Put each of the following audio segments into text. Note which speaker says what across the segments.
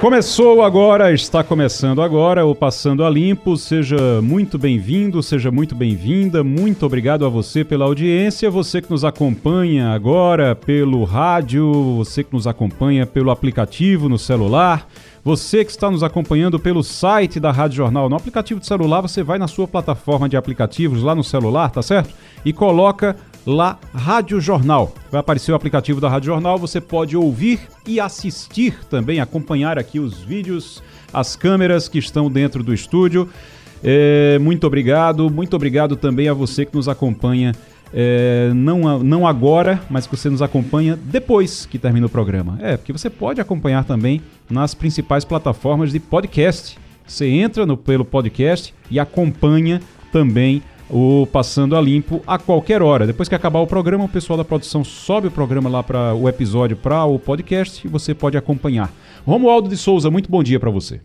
Speaker 1: Começou agora, está começando agora o Passando a Limpo. Seja muito bem-vindo, seja muito bem-vinda. Muito obrigado a você pela audiência, você que nos acompanha agora pelo rádio, você que nos acompanha pelo aplicativo no celular. Você que está nos acompanhando pelo site da Rádio Jornal, no aplicativo de celular, você vai na sua plataforma de aplicativos lá no celular, tá certo? E coloca lá Rádio Jornal. Vai aparecer o aplicativo da Rádio Jornal, você pode ouvir e assistir também, acompanhar aqui os vídeos, as câmeras que estão dentro do estúdio. É, muito obrigado, muito obrigado também a você que nos acompanha. É, não, não agora, mas que você nos acompanha depois que termina o programa. É, porque você pode acompanhar também nas principais plataformas de podcast. Você entra no, pelo podcast e acompanha também o Passando a Limpo a qualquer hora. Depois que acabar o programa, o pessoal da produção sobe o programa lá para o episódio para o podcast e você pode acompanhar. Romualdo de Souza, muito bom dia para você.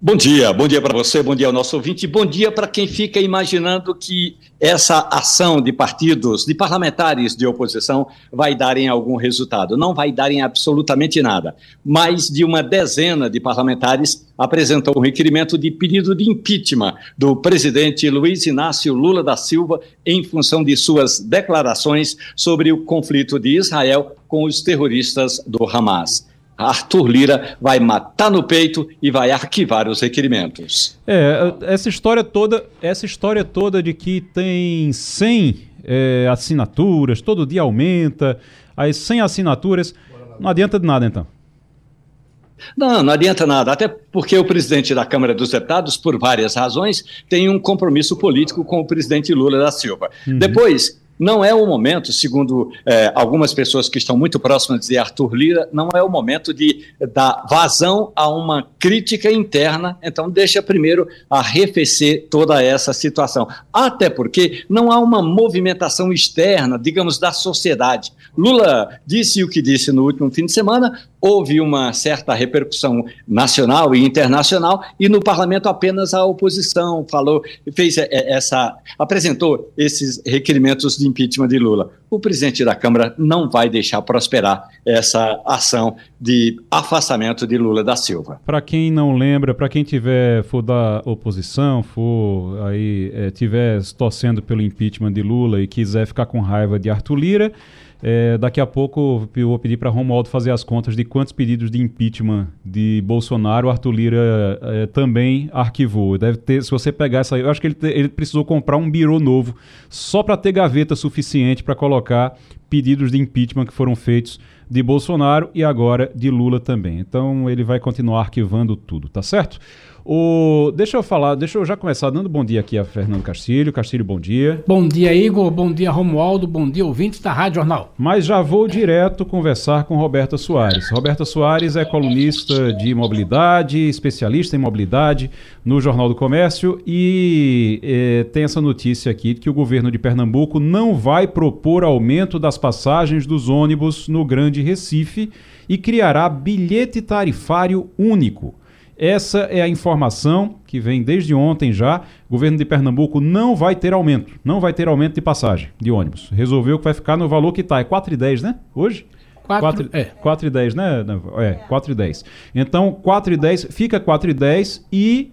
Speaker 2: Bom dia, bom dia para você, bom dia ao nosso ouvinte, bom dia para quem fica imaginando que essa ação de partidos, de parlamentares de oposição, vai dar em algum resultado. Não vai dar em absolutamente nada. Mais de uma dezena de parlamentares apresentou um requerimento de pedido de impeachment do presidente Luiz Inácio Lula da Silva em função de suas declarações sobre o conflito de Israel com os terroristas do Hamas. Arthur Lira vai matar no peito e vai arquivar os requerimentos.
Speaker 1: É, essa história toda, essa história toda de que tem 100 é, assinaturas, todo dia aumenta, as 100 assinaturas, não adianta de nada então.
Speaker 2: Não, não adianta nada, até porque o presidente da Câmara dos Deputados, por várias razões, tem um compromisso político com o presidente Lula da Silva. Uhum. Depois, não é o momento, segundo é, algumas pessoas que estão muito próximas de Arthur Lira, não é o momento de dar vazão a uma crítica interna, então deixa primeiro arrefecer toda essa situação. Até porque não há uma movimentação externa, digamos, da sociedade. Lula disse o que disse no último fim de semana, houve uma certa repercussão nacional e internacional, e no parlamento apenas a oposição falou, fez essa, apresentou esses requerimentos de impeachment de Lula. O presidente da Câmara não vai deixar prosperar essa ação de afastamento de Lula da Silva.
Speaker 1: Para quem não lembra, para quem tiver for da oposição, for aí é, tiver torcendo pelo impeachment de Lula e quiser ficar com raiva de Arthur Lira, é, daqui a pouco eu vou pedir para Romualdo fazer as contas de quantos pedidos de impeachment de Bolsonaro Arthur Lira é, também arquivou. Deve ter, se você pegar essa, eu acho que ele, ele precisou comprar um birô novo só para ter gaveta suficiente para colocar pedidos de impeachment que foram feitos de Bolsonaro e agora de Lula também. Então ele vai continuar arquivando tudo, tá certo? O, deixa eu falar, deixa eu já começar dando bom dia aqui a Fernando Castilho. Castilho, bom dia.
Speaker 3: Bom dia, Igor. Bom dia, Romualdo. Bom dia, ouvintes da Rádio Jornal.
Speaker 1: Mas já vou direto conversar com Roberta Soares. Roberta Soares é colunista de mobilidade, especialista em mobilidade no Jornal do Comércio e é, tem essa notícia aqui que o governo de Pernambuco não vai propor aumento das passagens dos ônibus no Grande Recife e criará bilhete tarifário único. Essa é a informação que vem desde ontem já. O governo de Pernambuco não vai ter aumento. Não vai ter aumento de passagem de ônibus. Resolveu que vai ficar no valor que está. É 4,10, né? Hoje? 4, é. 4,10, né? É, 4,10. Então, 4,10, fica 4,10 e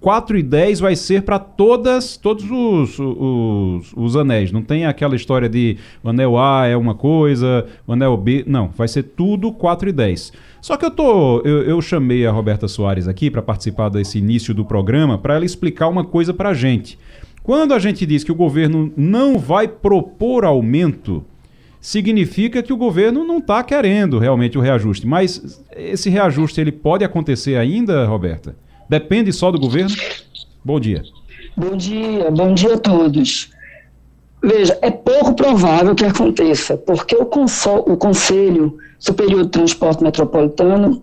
Speaker 1: 4 e 10 vai ser para todas todos os, os, os, anéis. Não tem aquela história de o anel A é uma coisa, o anel B. Não, vai ser tudo 4 e 10. Só que eu tô. Eu, eu chamei a Roberta Soares aqui para participar desse início do programa para ela explicar uma coisa para a gente. Quando a gente diz que o governo não vai propor aumento, significa que o governo não está querendo realmente o reajuste. Mas esse reajuste ele pode acontecer ainda, Roberta? Depende só do governo? Bom dia.
Speaker 4: Bom dia, bom dia a todos. Veja, é pouco provável que aconteça, porque o, o Conselho Superior de Transporte Metropolitano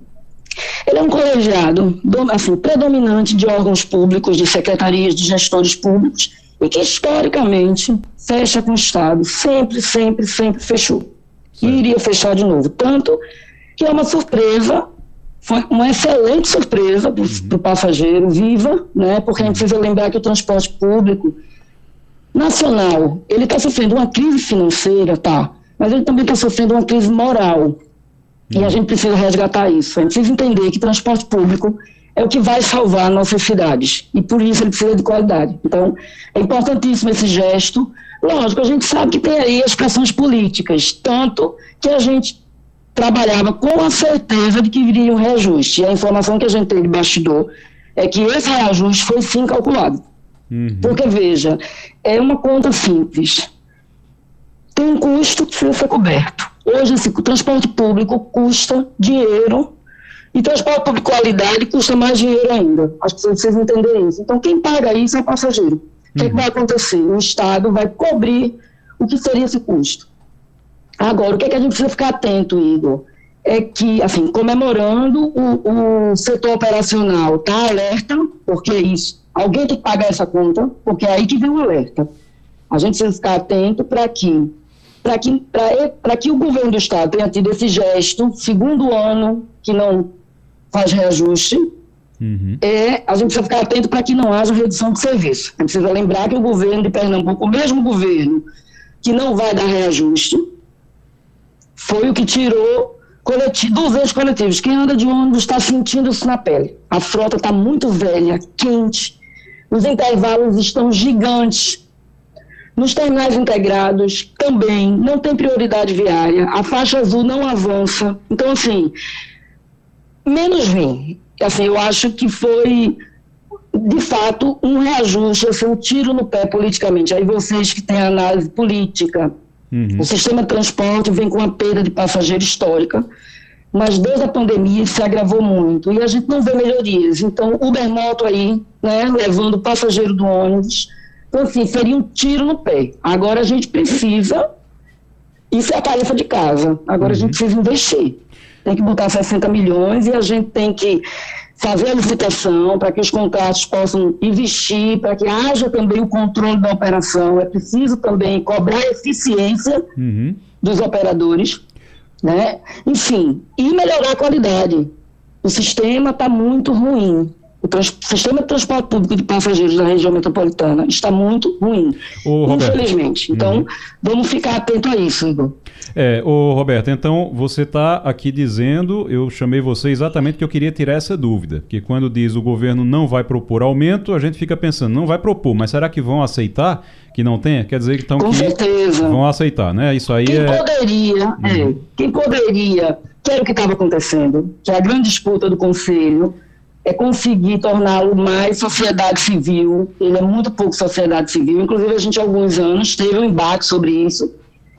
Speaker 4: ele é um colegiado assim, predominante de órgãos públicos, de secretarias, de gestores públicos, e que historicamente fecha com o Estado. Sempre, sempre, sempre fechou. E iria fechar de novo. Tanto que é uma surpresa, foi uma excelente surpresa para o uhum. passageiro, viva, né? Porque a gente precisa lembrar que o transporte público nacional, ele está sofrendo uma crise financeira, tá? Mas ele também está sofrendo uma crise moral. E a gente precisa resgatar isso. A gente precisa entender que transporte público é o que vai salvar nossas cidades. E por isso ele precisa de qualidade. Então, é importantíssimo esse gesto. Lógico, a gente sabe que tem aí as pressões políticas, tanto que a gente trabalhava com a certeza de que viria um reajuste. E a informação que a gente tem de bastidor é que esse reajuste foi sim calculado. Uhum. Porque, veja, é uma conta simples. Tem um custo que precisa ser coberto. Hoje, esse, o transporte público custa dinheiro e transporte público de qualidade custa mais dinheiro ainda. As pessoas precisam entender isso. Então, quem paga isso é o passageiro. O que, é que vai acontecer? O Estado vai cobrir o que seria esse custo. Agora, o que, é que a gente precisa ficar atento, Igor? É que, assim, comemorando, o, o setor operacional está alerta, porque isso, alguém tem que pagar essa conta, porque é aí que vem o alerta. A gente precisa ficar atento para que para que, que o governo do Estado tenha tido esse gesto, segundo ano que não faz reajuste, uhum. é, a gente precisa ficar atento para que não haja redução de serviço. A gente precisa lembrar que o governo de Pernambuco, o mesmo governo que não vai dar reajuste, foi o que tirou coletivo, 200 coletivos. Quem anda de ônibus está sentindo isso na pele. A frota está muito velha, quente, os intervalos estão gigantes. Nos terminais integrados também não tem prioridade viária, a faixa azul não avança. Então, assim, menos ruim. Assim, eu acho que foi, de fato, um reajuste, assim, um tiro no pé politicamente. Aí vocês que têm análise política, uhum. o sistema de transporte vem com uma perda de passageiro histórica, mas desde a pandemia se agravou muito e a gente não vê melhorias. Então, Uber Moto aí, né, levando o passageiro do ônibus, então, assim, seria um tiro no pé. Agora a gente precisa, isso é a tarefa de casa, agora uhum. a gente precisa investir tem que botar 60 milhões e a gente tem que fazer a licitação para que os contratos possam investir, para que haja também o controle da operação. É preciso também cobrar a eficiência uhum. dos operadores, né? Enfim, e melhorar a qualidade. O sistema está muito ruim. O sistema de transporte público de passageiros da região metropolitana está muito ruim, Ô, infelizmente. Então, uhum. vamos ficar atento a isso, Igor.
Speaker 1: É, ô Roberto, então você está aqui dizendo, eu chamei você exatamente que eu queria tirar essa dúvida, que quando diz o governo não vai propor aumento, a gente fica pensando, não vai propor, mas será que vão aceitar que não tenha? Quer dizer que estão
Speaker 4: Com certeza.
Speaker 1: vão aceitar, né? Isso aí
Speaker 4: quem
Speaker 1: é...
Speaker 4: Poderia, uhum. é, quem poderia, que era o que estava acontecendo, que é a grande disputa do Conselho, é conseguir torná-lo mais sociedade civil. Ele é muito pouco sociedade civil. Inclusive, a gente, há alguns anos, teve um embate sobre isso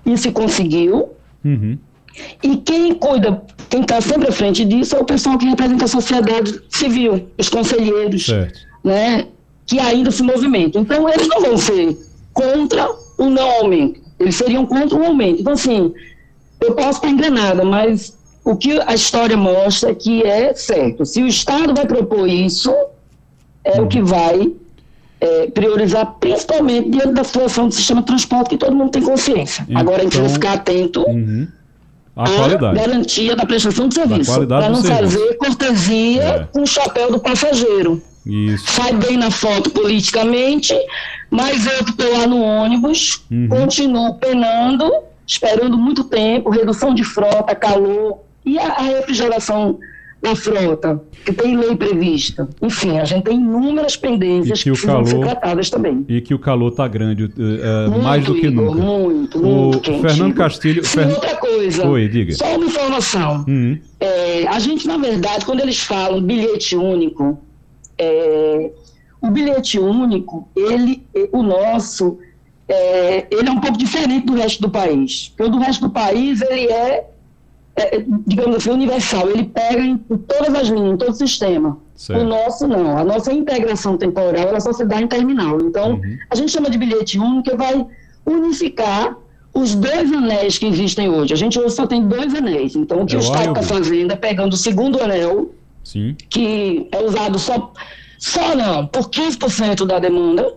Speaker 4: e se conseguiu. Uhum. E quem cuida, quem está sempre à frente disso é o pessoal que representa a sociedade civil, os conselheiros, né, que ainda se movimentam. Então, eles não vão ser contra o não aumento, eles seriam contra o aumento. Então, assim, eu posso estar enganada, mas o que a história mostra é que é certo. Se o Estado vai propor isso, é o que uhum. vai é, priorizar, principalmente diante da situação do sistema de transporte, que todo mundo tem consciência. Então, Agora a gente precisa ficar atento uhum. à qualidade. garantia da prestação de serviço, para não fazer cortesia é. com o chapéu do passageiro. Isso. Sai bem na foto politicamente, mas eu que estou lá no ônibus, uhum. continuo penando, esperando muito tempo, redução de frota, calor, e a, a refrigeração da frota, que tem lei prevista. Enfim, a gente tem inúmeras pendências
Speaker 1: que, que
Speaker 4: precisam calor, ser tratadas também.
Speaker 1: E que o calor está grande, uh, muito, mais do que Igor, nunca.
Speaker 4: Muito, muito. O quente,
Speaker 1: Fernando Castilho.
Speaker 4: Sim, outra coisa.
Speaker 1: Oi, diga.
Speaker 4: Só uma informação. Uhum. É, a gente, na verdade, quando eles falam bilhete único, é, o bilhete único, ele, o nosso, é, ele é um pouco diferente do resto do país. Porque o do resto do país, ele é é, é, digamos assim, universal. Ele pega em, todas as linhas, em todo o sistema. Certo. O nosso não. A nossa integração temporal ela só se dá em terminal. Então, uhum. a gente chama de bilhete único que vai unificar os dois anéis que existem hoje. A gente hoje só tem dois anéis. Então, o que é o Estado está fazendo é pegando o segundo anel, Sim. que é usado só, só não, por 15% da demanda,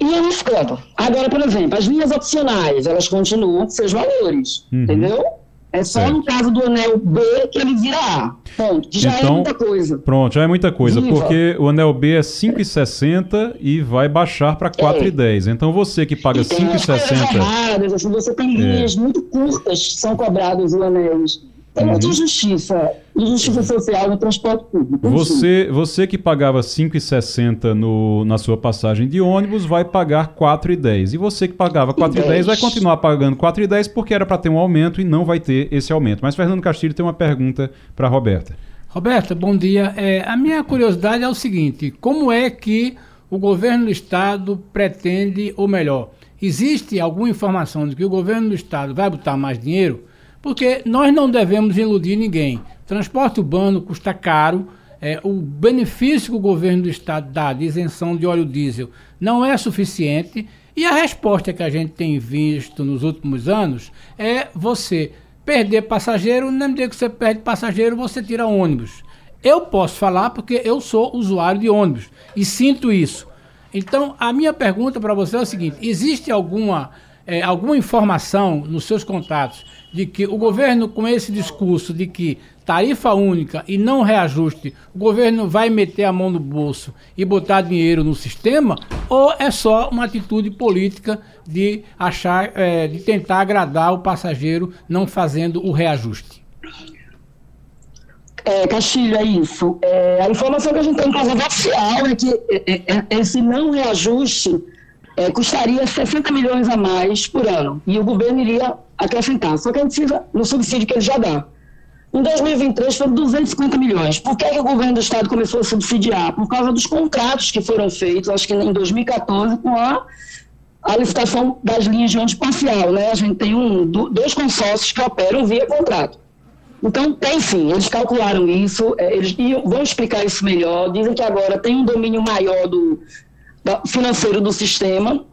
Speaker 4: ia riscando. Agora, por exemplo, as linhas opcionais, elas continuam com seus valores, uhum. entendeu? É só certo. no caso do anel B que ele vira A. Ponto. Já é então, é muita coisa.
Speaker 1: Pronto, já é muita coisa. Viva. Porque o anel B é 5,60 e vai baixar para 4,10. É. Então você que paga 5,60.
Speaker 4: Assim, você tem linhas é. muito curtas que são cobradas o anéis. Tem uhum. muita justiça, justiça social no transporte público.
Speaker 1: Você, você que pagava 5,60 na sua passagem de ônibus vai pagar 4,10. E você que pagava 4,10 vai continuar pagando 4,10 porque era para ter um aumento e não vai ter esse aumento. Mas Fernando Castilho tem uma pergunta para Roberta.
Speaker 3: Roberta, bom dia. É, a minha curiosidade é o seguinte: como é que o governo do estado pretende, ou melhor, existe alguma informação de que o governo do estado vai botar mais dinheiro? Porque nós não devemos iludir ninguém. Transporte urbano custa caro. É, o benefício que o governo do estado dá de isenção de óleo diesel não é suficiente. E a resposta que a gente tem visto nos últimos anos é você perder passageiro, na medida que você perde passageiro, você tira ônibus. Eu posso falar porque eu sou usuário de ônibus e sinto isso. Então, a minha pergunta para você é o seguinte: existe alguma, é, alguma informação nos seus contatos de que o governo, com esse discurso de que tarifa única e não reajuste, o governo vai meter a mão no bolso e botar dinheiro no sistema? Ou é só uma atitude política de achar, é, de tentar agradar o passageiro não fazendo o reajuste?
Speaker 4: É, Castilho, é isso. É, a informação que a gente tem em casa oficial é que é, é, é, esse não reajuste é, custaria 60 milhões a mais por ano. E o governo iria acrescentar. Só que a gente precisa no subsídio que ele já dá. Em 2023 foram 250 milhões. Por que, que o governo do estado começou a subsidiar? Por causa dos contratos que foram feitos, acho que em 2014, com a, a licitação das linhas de ônibus parcial. Né? A gente tem um, dois consórcios que operam via contrato. Então, tem sim, eles calcularam isso, é, eles vão explicar isso melhor. Dizem que agora tem um domínio maior do, financeiro do sistema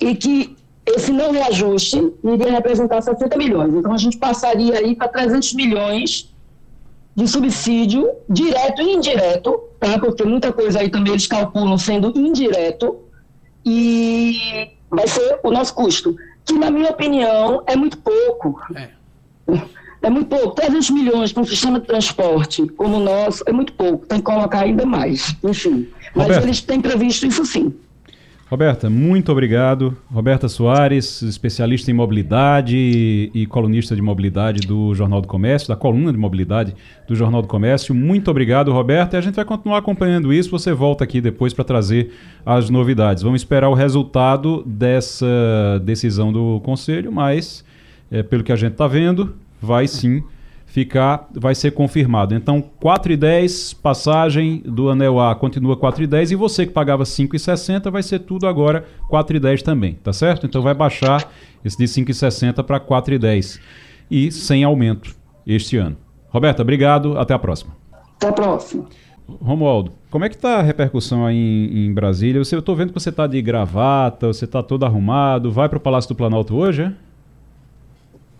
Speaker 4: e que esse não reajuste iria representar 60 milhões. Então, a gente passaria aí para 300 milhões de subsídio direto e indireto, tá? porque muita coisa aí também eles calculam sendo indireto, e vai ser o nosso custo, que na minha opinião é muito pouco. É. É muito pouco. 300 milhões para um sistema de transporte como o nosso é muito pouco. Tem que colocar ainda mais. Enfim. Mas Roberto. eles têm previsto isso sim.
Speaker 1: Roberta, muito obrigado. Roberta Soares, especialista em mobilidade e, colunista de mobilidade do Jornal do Comércio, da coluna de mobilidade do Jornal do Comércio. Muito obrigado, Roberta. E a gente vai continuar acompanhando isso. Você volta aqui depois para trazer as novidades. Vamos esperar o resultado dessa decisão do Conselho, mas, é, pelo que a gente está vendo, vai sim ficar, vai ser confirmado. Então, 4,10, passagem do anel A continua 4,10 e você que pagava 5,60 vai ser tudo agora 4,10 também, tá certo? Então vai baixar esse de 5,60 para 4,10 e sem aumento este ano. Roberta, obrigado, até a próxima.
Speaker 4: Até a próxima.
Speaker 1: Romualdo, como é que está a repercussão aí em, em Brasília? eu estou vendo que você está de gravata, você está todo arrumado, vai para o Palácio do Planalto hoje, é?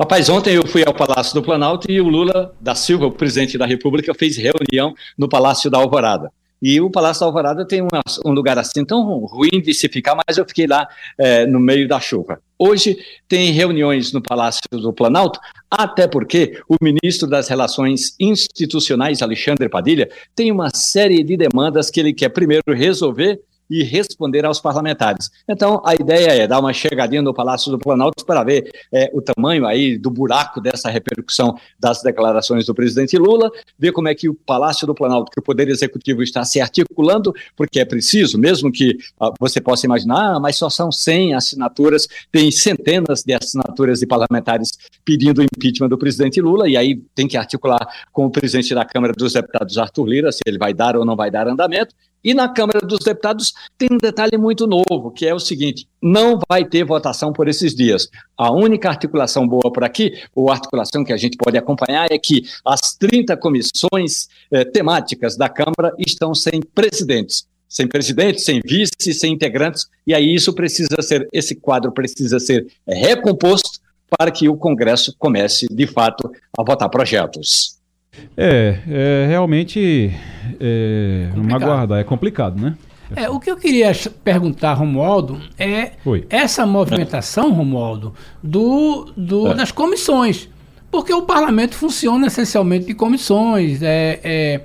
Speaker 2: Rapaz, ontem eu fui ao Palácio do Planalto e o Lula da Silva, o presidente da República, fez reunião no Palácio da Alvorada. E o Palácio da Alvorada tem um, lugar assim tão ruim de se ficar, mas eu fiquei lá é, no meio da chuva. Hoje tem reuniões no Palácio do Planalto, até porque o ministro das Relações Institucionais, Alexandre Padilha, tem uma série de demandas que ele quer primeiro resolver e responder aos parlamentares. Então, a ideia é dar uma chegadinha no Palácio do Planalto para ver é, o tamanho aí do buraco dessa repercussão das declarações do presidente Lula, ver como é que o Palácio do Planalto, que o Poder Executivo está se articulando, porque é preciso, mesmo que ah, você possa imaginar, ah, mas só são 100 assinaturas, tem centenas de assinaturas de parlamentares pedindo o impeachment do presidente Lula, e aí tem que articular com o presidente da Câmara dos Deputados, Arthur Lira, se ele vai dar ou não vai dar andamento, e na Câmara dos Deputados tem um detalhe muito novo, que é o seguinte: não vai ter votação por esses dias. A única articulação boa por aqui, ou articulação que a gente pode acompanhar, é que as 30 comissões eh, temáticas da Câmara estão sem presidentes. Sem presidente, sem vice, sem integrantes, e aí isso precisa ser, esse quadro precisa ser recomposto para que o Congresso comece, de fato, a votar projetos.
Speaker 1: É, é realmente é, vamos aguardar, é complicado, né?
Speaker 3: É, o que eu queria perguntar, Romualdo, é Oi. essa movimentação, Romualdo, do, do, é. das comissões. Porque o parlamento funciona essencialmente de comissões. É, é,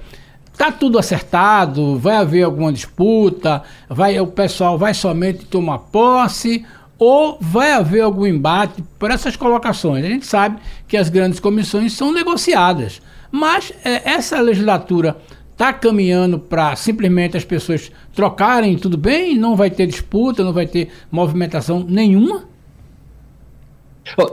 Speaker 3: tá tudo acertado, vai haver alguma disputa, vai, o pessoal vai somente tomar posse ou vai haver algum embate por essas colocações. A gente sabe que as grandes comissões são negociadas, mas é, essa legislatura está caminhando para simplesmente as pessoas trocarem tudo bem, não vai ter disputa, não vai ter movimentação nenhuma?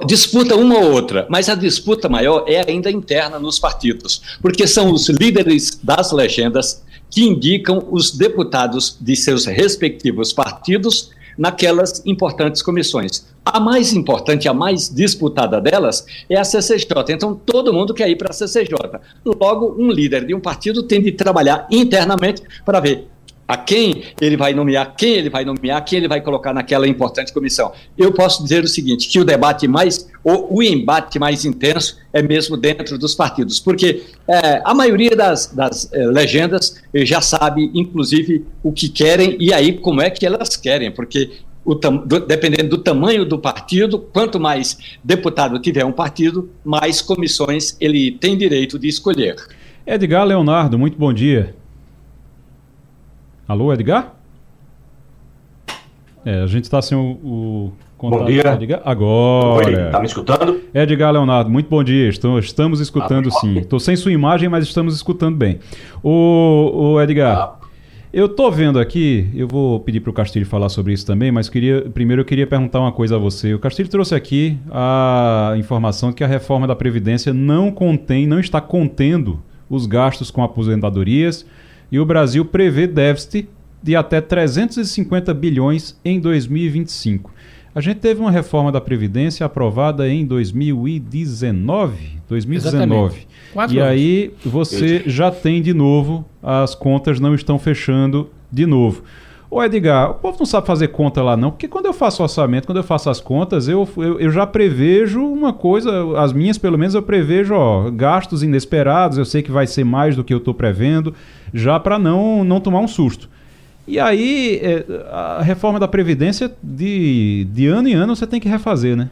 Speaker 2: Disputa uma ou outra, mas a disputa maior é ainda interna nos partidos, porque são os líderes das legendas que indicam os deputados de seus respectivos partidos naquelas importantes comissões. A mais importante, a mais disputada delas é a CCJ. Então, todo mundo quer ir para a CCJ. Logo, um líder de um partido tem de trabalhar internamente para ver a quem ele vai nomear, quem ele vai nomear, quem ele vai colocar naquela importante comissão. Eu posso dizer o seguinte, que o debate mais, ou o embate mais intenso é mesmo dentro dos partidos, porque é, a maioria das, das é, legendas já sabe, inclusive, o que querem e aí como é que elas querem, porque do, dependendo do tamanho do partido, quanto mais deputado tiver um partido, mais comissões ele tem direito de escolher.
Speaker 1: Edgar Leonardo, muito bom dia. Alô, Edgar? É, a gente está sem o, o
Speaker 5: contato. Bom dia.
Speaker 1: Edgar. Agora.
Speaker 5: Está me escutando?
Speaker 1: Edgar Leonardo, muito bom dia. Estamos escutando ah, sim. Estou sem sua imagem, mas estamos escutando bem. O, o Edgar. Ah. Eu estou vendo aqui, eu vou pedir para o Castilho falar sobre isso também, mas queria, primeiro eu queria perguntar uma coisa a você. O Castilho trouxe aqui a informação de que a reforma da Previdência não contém, não está contendo os gastos com aposentadorias e o Brasil prevê déficit de até 350 bilhões em 2025. A gente teve uma reforma da Previdência aprovada em 2019. 2019. e anos. aí você já tem de novo, as contas não estão fechando de novo. Ô Edgar, o povo não sabe fazer conta lá não, porque quando eu faço orçamento, quando eu faço as contas, eu, eu, eu já prevejo uma coisa, as minhas pelo menos eu prevejo ó, gastos inesperados, eu sei que vai ser mais do que eu estou prevendo, já para não, não tomar um susto. E aí, é, a reforma da Previdência, de, de ano em ano, você tem que refazer, né?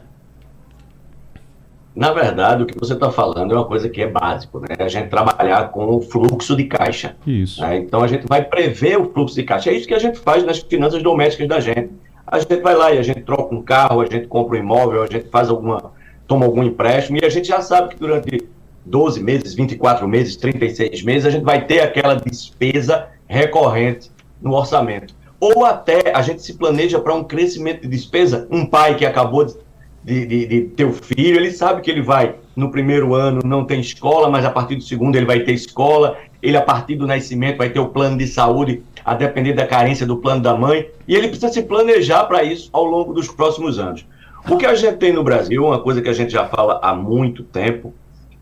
Speaker 5: Na verdade, o que você está falando é uma coisa que é básico, né? A gente trabalhar com o fluxo de caixa.
Speaker 1: Isso.
Speaker 5: Né? Então a gente vai prever o fluxo de caixa. É isso que a gente faz nas finanças domésticas da gente. A gente vai lá e a gente troca um carro, a gente compra um imóvel, a gente faz alguma, toma algum empréstimo e a gente já sabe que durante 12 meses, 24 meses, 36 meses, a gente vai ter aquela despesa recorrente no orçamento. Ou até a gente se planeja para um crescimento de despesa. Um pai que acabou de de, de, de ter o filho, ele sabe que ele vai, no primeiro ano não tem escola, mas a partir do segundo ele vai ter escola, ele a partir do nascimento vai ter o plano de saúde, a depender da carência do plano da mãe, e ele precisa se planejar para isso ao longo dos próximos anos. O que a gente tem no Brasil, uma coisa que a gente já fala há muito tempo,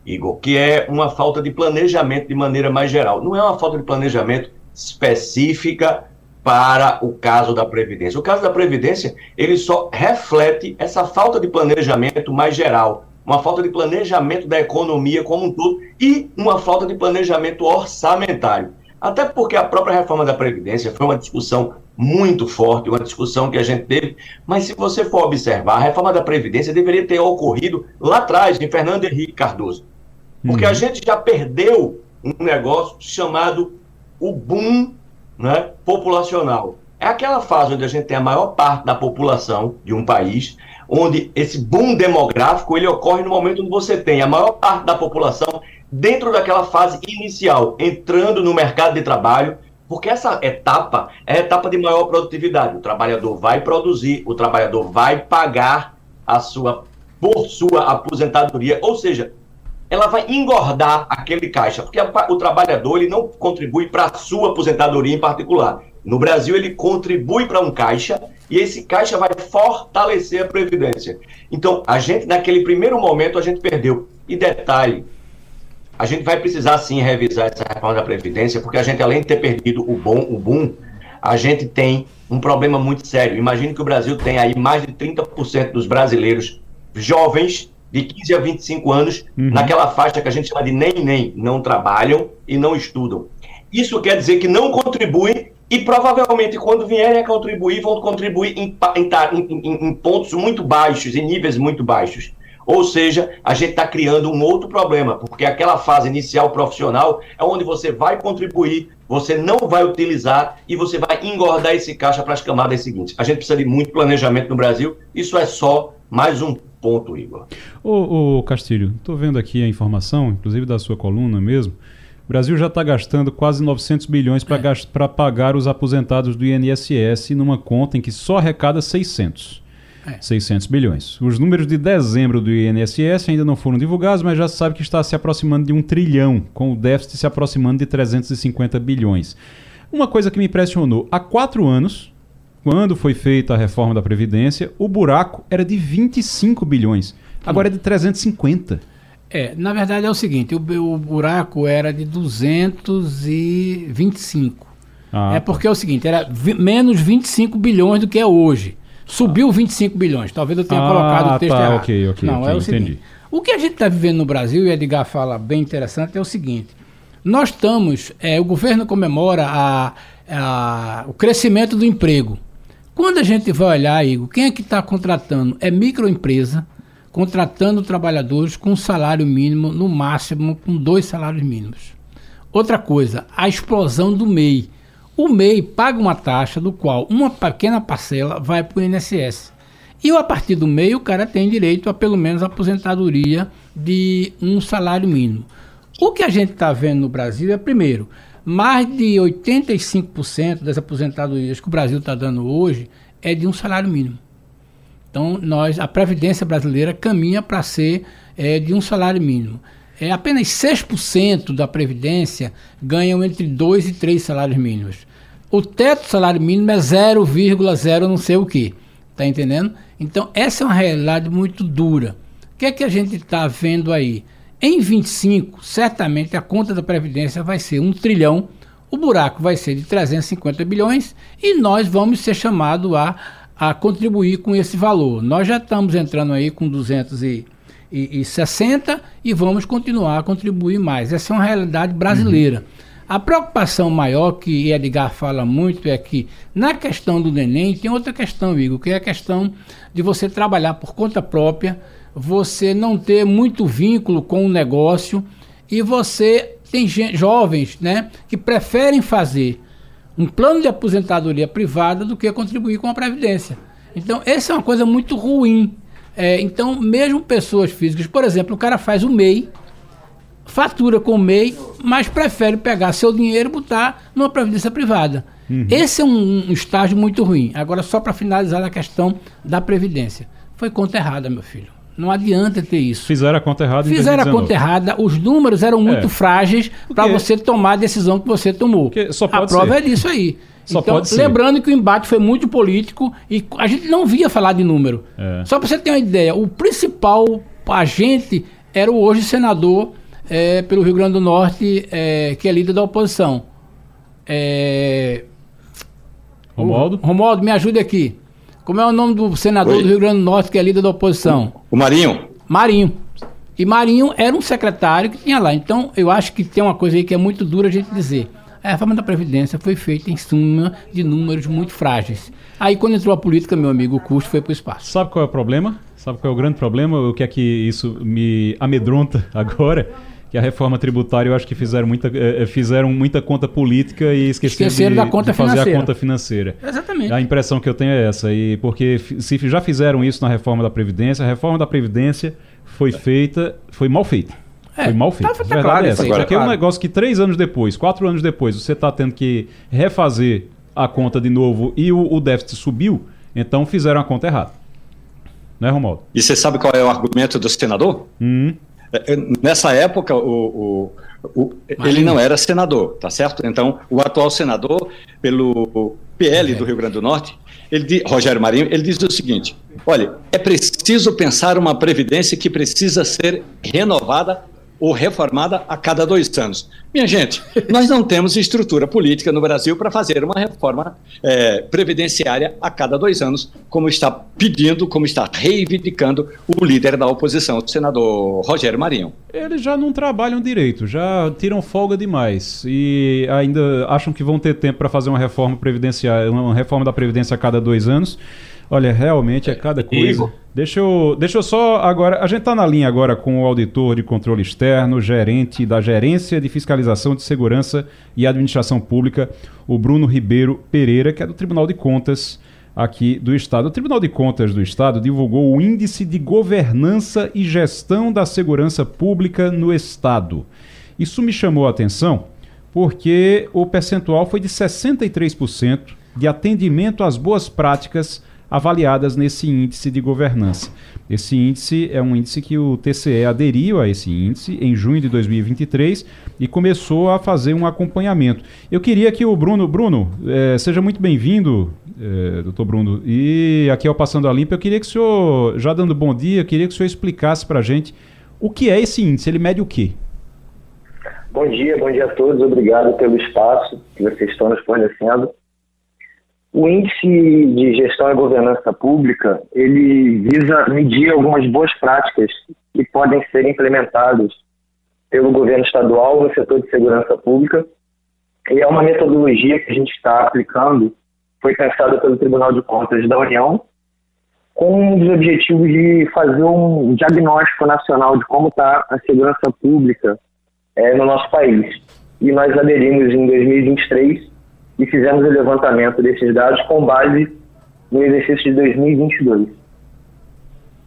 Speaker 5: Igor, que é uma falta de planejamento de maneira mais geral. Não é uma falta de planejamento específica para o caso da Previdência. O caso da Previdência, ele só reflete essa falta de planejamento mais geral, uma falta de planejamento da economia como um todo e uma falta de planejamento orçamentário. Até porque a própria reforma da Previdência foi uma discussão muito forte, uma discussão que a gente teve, mas se você for observar, a reforma da Previdência deveria ter ocorrido lá atrás, em Fernando Henrique Cardoso. Porque uhum. a gente já perdeu um negócio chamado o boom né, populacional. É aquela fase onde a gente tem a maior parte da população de um país, onde esse boom demográfico ele ocorre no momento onde você tem a maior parte da população dentro daquela fase inicial, entrando no mercado de trabalho, porque essa etapa é a etapa de maior produtividade. O trabalhador vai produzir, o trabalhador vai pagar a sua por sua aposentadoria, ou seja, ela vai engordar aquele caixa, porque o trabalhador ele não contribui para a sua aposentadoria em particular. No Brasil, ele contribui para um caixa e esse caixa vai fortalecer a Previdência. Então, a gente, naquele primeiro momento, a gente perdeu. E detalhe, a gente vai precisar sim revisar essa reforma da Previdência, porque a gente, além de ter perdido o bom, o boom, a gente tem um problema muito sério. Imagine que o Brasil tem aí mais de 30% dos brasileiros jovens de 15 a 25 anos, uhum. naquela faixa que a gente chama de nem nem, não trabalham e não estudam. Isso quer dizer que não contribuem E provavelmente, quando vierem a contribuir, vão contribuir em, em, em, em pontos muito baixos, em níveis muito baixos. Ou seja, a gente está criando um outro problema, porque aquela fase inicial profissional é onde você vai contribuir, você não vai utilizar e você vai engordar esse caixa para as camadas seguintes. A gente precisa de muito planejamento no Brasil, isso é só mais um ponto, Igor.
Speaker 1: Ô, ô Castilho, estou vendo aqui a informação, inclusive da sua coluna mesmo. O Brasil já está gastando quase 900 bilhões para é. pagar os aposentados do INSS numa conta em que só arrecada 600. É. 600 bilhões. Os números de dezembro do INSS ainda não foram divulgados, mas já se sabe que está se aproximando de um trilhão, com o déficit se aproximando de 350 bilhões. Uma coisa que me impressionou: há quatro anos, quando foi feita a reforma da Previdência, o buraco era de 25 bilhões. Agora é de 350.
Speaker 3: É, na verdade é o seguinte: o, o buraco era de 225. Ah, é porque é o seguinte: era vi, menos 25 bilhões do que é hoje. Subiu 25 bilhões. Talvez eu tenha ah, colocado o texto tá, errado.
Speaker 1: Ok, ok. Não, okay, é o seguinte. Entendi.
Speaker 3: O que a gente está vivendo no Brasil, e Edgar fala bem interessante, é o seguinte. Nós estamos, é, o governo comemora a, a, o crescimento do emprego. Quando a gente vai olhar, Igor, quem é que está contratando? É microempresa, contratando trabalhadores com salário mínimo, no máximo com dois salários mínimos. Outra coisa, a explosão do MEI. O MEI paga uma taxa do qual uma pequena parcela vai para o INSS. E a partir do MEI o cara tem direito a pelo menos aposentadoria de um salário mínimo. O que a gente está vendo no Brasil é, primeiro, mais de 85% das aposentadorias que o Brasil está dando hoje é de um salário mínimo. Então, nós, a Previdência brasileira caminha para ser é, de um salário mínimo é, apenas 6% da Previdência ganham entre 2 e 3 salários mínimos. O teto do salário mínimo é 0,0 não sei o que. Está entendendo? Então, essa é uma realidade muito dura. O que é que a gente está vendo aí? Em 25, certamente a conta da Previdência vai ser um trilhão, o buraco vai ser de 350 bilhões e nós vamos ser chamados a, a contribuir com esse valor. Nós já estamos entrando aí com 200 e e, e 60 e vamos continuar a contribuir mais. Essa é uma realidade brasileira. Uhum. A preocupação maior que Edgar fala muito é que na questão do neném tem outra questão, Igor, que é a questão de você trabalhar por conta própria, você não ter muito vínculo com o negócio e você tem jovens né, que preferem fazer um plano de aposentadoria privada do que contribuir com a Previdência. Então, essa é uma coisa muito ruim é, então, mesmo pessoas físicas, por exemplo, o cara faz o MEI, fatura com o MEI, mas prefere pegar seu dinheiro e botar numa previdência privada. Uhum. Esse é um, um, estágio muito ruim. Agora, só para finalizar a questão da previdência. Foi conta errada, meu filho. Não adianta ter isso.
Speaker 1: Fizeram a conta errada
Speaker 3: Fizeram a conta errada, os números eram muito é. frágeis para você tomar a decisão que você tomou. a prova ser. é disso aí. Só então, lembrando que o embate foi muito político e a gente não via falar de número. É. Só para você ter uma ideia, o principal agente era o hoje senador é, pelo Rio Grande do Norte, é, que é líder da oposição. É...
Speaker 1: Romualdo?
Speaker 3: O, Romualdo, me ajude aqui. Como é o nome do senador Oi. do Rio Grande do Norte, que é líder da oposição?
Speaker 2: O, o Marinho.
Speaker 3: Marinho. E Marinho era um secretário que tinha lá. Então, eu acho que tem uma coisa aí que é muito dura a gente dizer. A reforma da Previdência foi feita em suma de números muito frágeis. Aí, quando entrou a política, meu amigo, o custo foi para o espaço.
Speaker 1: Sabe qual é o problema? Sabe qual é o grande problema? O que é que isso me amedronta agora? Que a reforma tributária eu acho que fizeram muita, eh, eh, fizeram muita conta política e esqueceram, esqueceram de, da conta de fazer financeira. a conta financeira.
Speaker 3: Exatamente.
Speaker 1: A impressão que eu tenho é essa. E porque se já fizeram isso na reforma da Previdência, a reforma da Previdência foi feita, foi mal feita. É, Foi mal feito. Tá, tá claro, é essa. Agora, aqui é um negócio que três anos depois, quatro anos depois, você está tendo que refazer a conta de novo e o, o, déficit subiu, então fizeram a conta errada. Né, Romualdo?
Speaker 2: E você sabe qual é o argumento do senador?
Speaker 1: Hum.
Speaker 2: É, nessa época, o, o, o ele não era senador, tá certo? Então, o atual senador, pelo PL do Rio Grande do Norte, ele, Rogério Marinho, ele diz o seguinte: olha, é preciso pensar uma previdência que precisa ser renovada ou reformada a cada dois anos. Minha gente, nós não temos estrutura política no Brasil para fazer uma reforma é, previdenciária a cada dois anos, como está pedindo, como está reivindicando o líder da oposição, o senador Rogério Marinho.
Speaker 1: Eles já não trabalham direito, já tiram folga demais e ainda acham que vão ter tempo para fazer uma reforma previdenciária, uma reforma da Previdência a cada dois anos. Olha, realmente é cada coisa. Deixa eu, deixa eu só agora. A gente está na linha agora com o auditor de controle externo, gerente da Gerência de Fiscalização de Segurança e Administração Pública, o Bruno Ribeiro Pereira, que é do Tribunal de Contas aqui do Estado. O Tribunal de Contas do Estado divulgou o Índice de Governança e Gestão da Segurança Pública no Estado. Isso me chamou a atenção porque o percentual foi de 63% de atendimento às boas práticas avaliadas nesse índice de governança. Esse índice é um índice que o TCE aderiu a esse índice em junho de 2023 e começou a fazer um acompanhamento. Eu queria que o Bruno, Bruno, eh, seja muito bem-vindo, eh, doutor Bruno, e aqui ao Passando a Limpa, eu queria que o senhor, já dando bom dia, queria que o senhor explicasse para a gente o que é esse índice, ele mede o quê?
Speaker 6: Bom dia, bom dia a todos, obrigado pelo espaço que vocês estão nos fornecendo. O índice de gestão e governança pública, ele visa medir algumas boas práticas que podem ser implementadas pelo governo estadual no setor de segurança pública. E é uma metodologia que a gente está aplicando, foi pensada pelo Tribunal de Contas da União, com os objetivos de fazer um diagnóstico nacional de como está a segurança pública é, no nosso país. E nós aderimos em 2023 e fizemos o levantamento desses dados com base no exercício de 2022.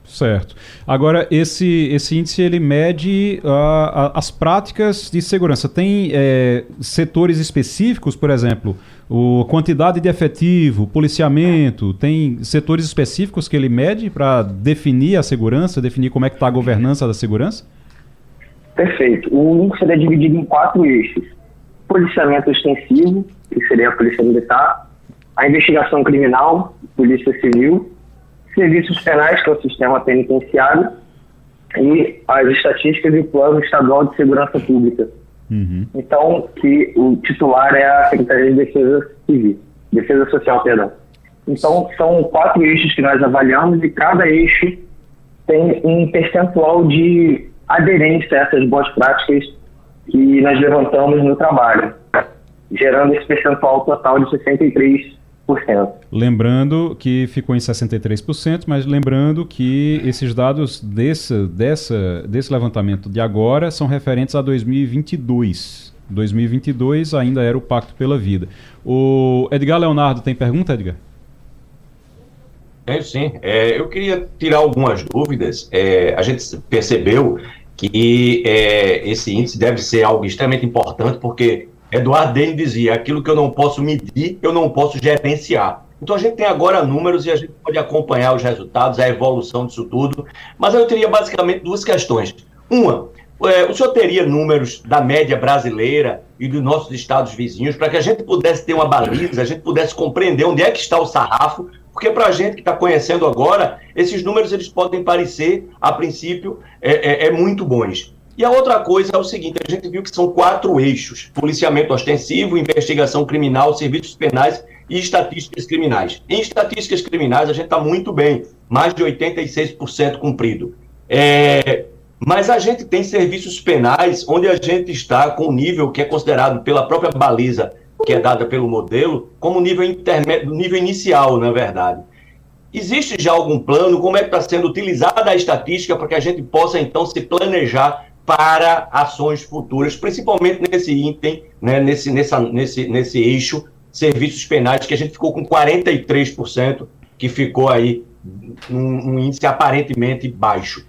Speaker 1: Certo. Agora, esse, esse índice ele mede uh, as práticas de segurança. Tem é, setores específicos, por exemplo, o quantidade de efetivo, policiamento, tem setores específicos que ele mede para definir a segurança, definir como é que está a governança da segurança?
Speaker 6: Perfeito. O índice é dividido em quatro eixos. Policiamento extensivo, que seria a Polícia Militar, a investigação criminal, Polícia Civil, serviços penais, que é o sistema penitenciário, e as estatísticas e o Plano Estadual de Segurança Pública. Uhum. Então, que o titular é a Secretaria de Defesa Civil, Defesa Social, perdão. Então, são quatro eixos que nós avaliamos e cada eixo tem um percentual de aderência a essas boas práticas que nós levantamos no trabalho gerando esse percentual total de 63%.
Speaker 1: Lembrando que ficou em 63%, mas lembrando que esses dados desse, dessa, desse levantamento de agora são referentes a 2022. 2022 ainda era o Pacto pela Vida. O Edgar Leonardo tem pergunta, Edgar?
Speaker 5: É, sim. É, eu queria tirar algumas dúvidas. É, a gente percebeu que é, esse índice deve ser algo extremamente importante, porque Eduardo Dene dizia: aquilo que eu não posso medir, eu não posso gerenciar. Então a gente tem agora números e a gente pode acompanhar os resultados, a evolução disso tudo. Mas eu teria basicamente duas questões. Uma, é, o senhor teria números da média brasileira e dos nossos estados vizinhos para que a gente pudesse ter uma baliza, a gente pudesse compreender onde é que está o sarrafo, porque para a gente que está conhecendo agora, esses números eles podem parecer, a princípio, é, é, é muito bons. E a outra coisa é o seguinte: a gente viu que são quatro eixos: policiamento ostensivo, investigação criminal, serviços penais e estatísticas criminais. Em estatísticas criminais, a gente está muito bem, mais de 86% cumprido. É, mas a gente tem serviços penais onde a gente está com o nível que é considerado pela própria baliza, que é dada pelo modelo, como nível, intermédio, nível inicial, na verdade. Existe já algum plano? Como é que está sendo utilizada a estatística para que a gente possa, então, se planejar para ações futuras, principalmente nesse item, né, nesse, nessa, nesse, nesse eixo serviços penais, que a gente ficou com 43%, que ficou aí um, um índice aparentemente baixo.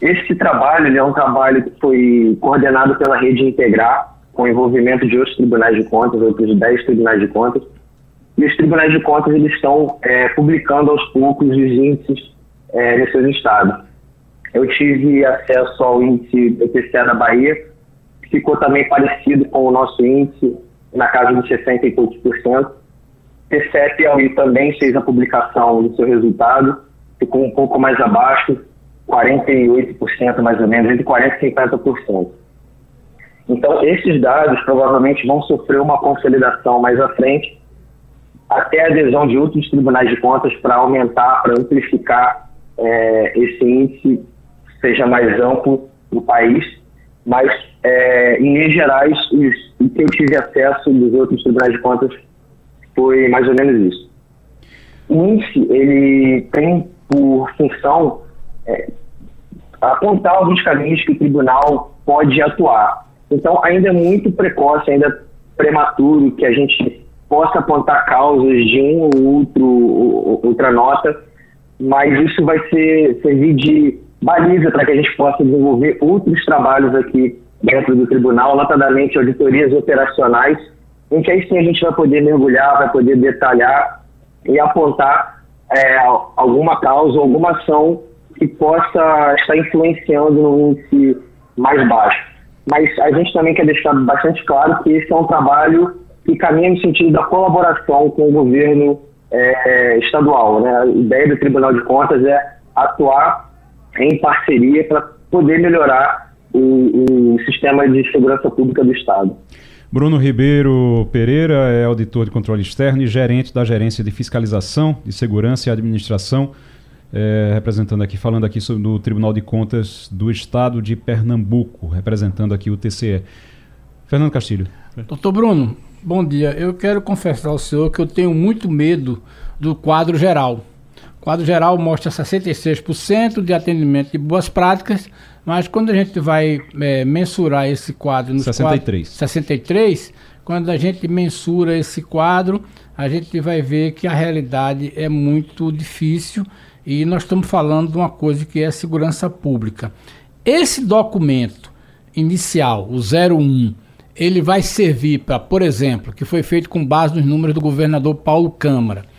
Speaker 6: Esse trabalho é um trabalho que foi coordenado pela Rede Integrar, com envolvimento de outros tribunais de contas, outros 10 tribunais de contas. E os tribunais de contas eles estão é, publicando aos poucos os índices é, nesses estados. Eu tive acesso ao índice BPCA da Bahia, que ficou também parecido com o nosso índice, na casa de 60 e poucos por cento. TCE também fez a publicação do seu resultado, ficou um pouco mais abaixo, 48% mais ou menos, entre 40% e 50%. Então, esses dados provavelmente vão sofrer uma consolidação mais à frente, até a adesão de outros tribunais de contas para aumentar, para amplificar é, esse índice, seja mais amplo no país. Mas, é, em linhas gerais, o que eu tive acesso dos outros tribunais de contas foi mais ou menos isso. O índice, ele tem por função é, apontar alguns caminhos que o tribunal pode atuar. Então, ainda é muito precoce, ainda prematuro que a gente possa apontar causas de um ou outro, outra nota, mas isso vai ser, servir de baliza para que a gente possa desenvolver outros trabalhos aqui dentro do tribunal, notadamente auditorias operacionais, em que aí sim a gente vai poder mergulhar, vai poder detalhar e apontar é, alguma causa, alguma ação que possa estar influenciando no índice mais baixo. Mas a gente também quer deixar bastante claro que esse é um trabalho que caminha no sentido da colaboração com o governo é, estadual. Né? A ideia do Tribunal de Contas é atuar em parceria para poder melhorar o, o sistema de segurança pública do Estado.
Speaker 1: Bruno Ribeiro Pereira é auditor de controle externo e gerente da Gerência de Fiscalização de Segurança e Administração, é, representando aqui, falando aqui sobre, no Tribunal de Contas do Estado de Pernambuco, representando aqui o TCE. Fernando Castilho.
Speaker 3: Doutor Bruno, bom dia. Eu quero confessar ao senhor que eu tenho muito medo do quadro geral. O quadro geral mostra 66% de atendimento de boas práticas, mas quando a gente vai é, mensurar esse quadro nos
Speaker 1: 63.
Speaker 3: 63, quando a gente mensura esse quadro, a gente vai ver que a realidade é muito difícil e nós estamos falando de uma coisa que é a segurança pública. Esse documento inicial, o 01, ele vai servir para, por exemplo, que foi feito com base nos números do governador Paulo Câmara.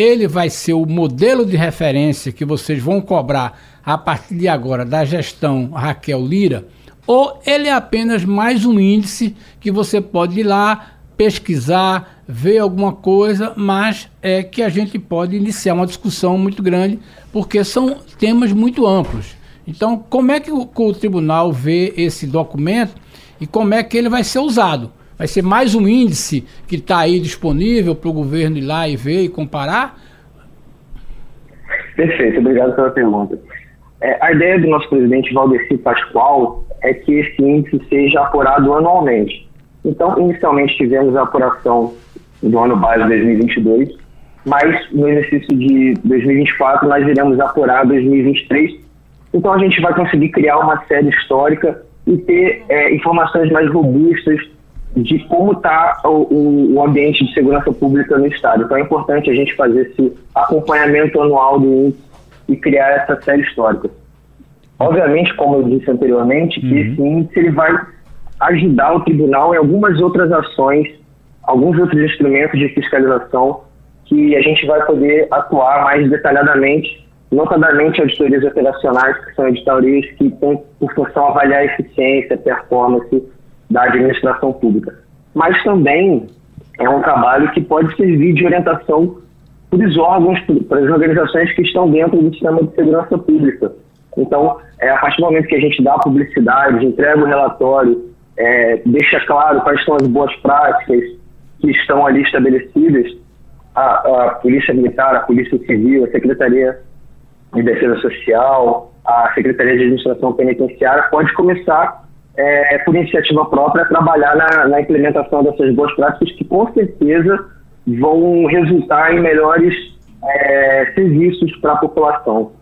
Speaker 3: Ele vai ser o modelo de referência que vocês vão cobrar a partir de agora da gestão Raquel Lira, ou ele é apenas mais um índice que você pode ir lá pesquisar, ver alguma coisa, mas é que a gente pode iniciar uma discussão muito grande, porque são temas muito amplos. Então, como é que o, o tribunal vê esse documento e como é que ele vai ser usado? Vai ser mais um índice que está aí disponível para o governo ir lá e ver e comparar?
Speaker 6: Perfeito, obrigado pela pergunta. É, a ideia do nosso presidente Valdeci Pascoal é que esse índice seja apurado anualmente. Então, inicialmente tivemos a apuração do ano base 2022, mas no exercício de 2024 nós iremos apurar 2023. Então, a gente vai conseguir criar uma série histórica e ter é, informações mais robustas de como está o, o, ambiente de segurança pública no Estado. Então, é importante a gente fazer esse acompanhamento anual do índice e criar essa série histórica. Obviamente, como eu disse anteriormente, uhum. que esse índice ele vai ajudar o tribunal em algumas outras ações, alguns outros instrumentos de fiscalização que a gente vai poder atuar mais detalhadamente, notadamente auditorias operacionais, que são auditorias que têm por função avaliar eficiência, performance da administração pública. Mas também é um trabalho que pode servir de orientação para os órgãos, para as organizações que estão dentro do sistema de segurança pública. Então, é, a partir do momento que a gente dá publicidade, entrega o relatório, é, deixa claro quais são as boas práticas que estão ali estabelecidas, a, a Polícia Militar, a Polícia Civil, a Secretaria de Defesa Social, a Secretaria de Administração Penitenciária pode começar, é, por iniciativa própria, trabalhar na, na implementação dessas boas práticas que, com certeza, vão resultar em melhores é, serviços para a população.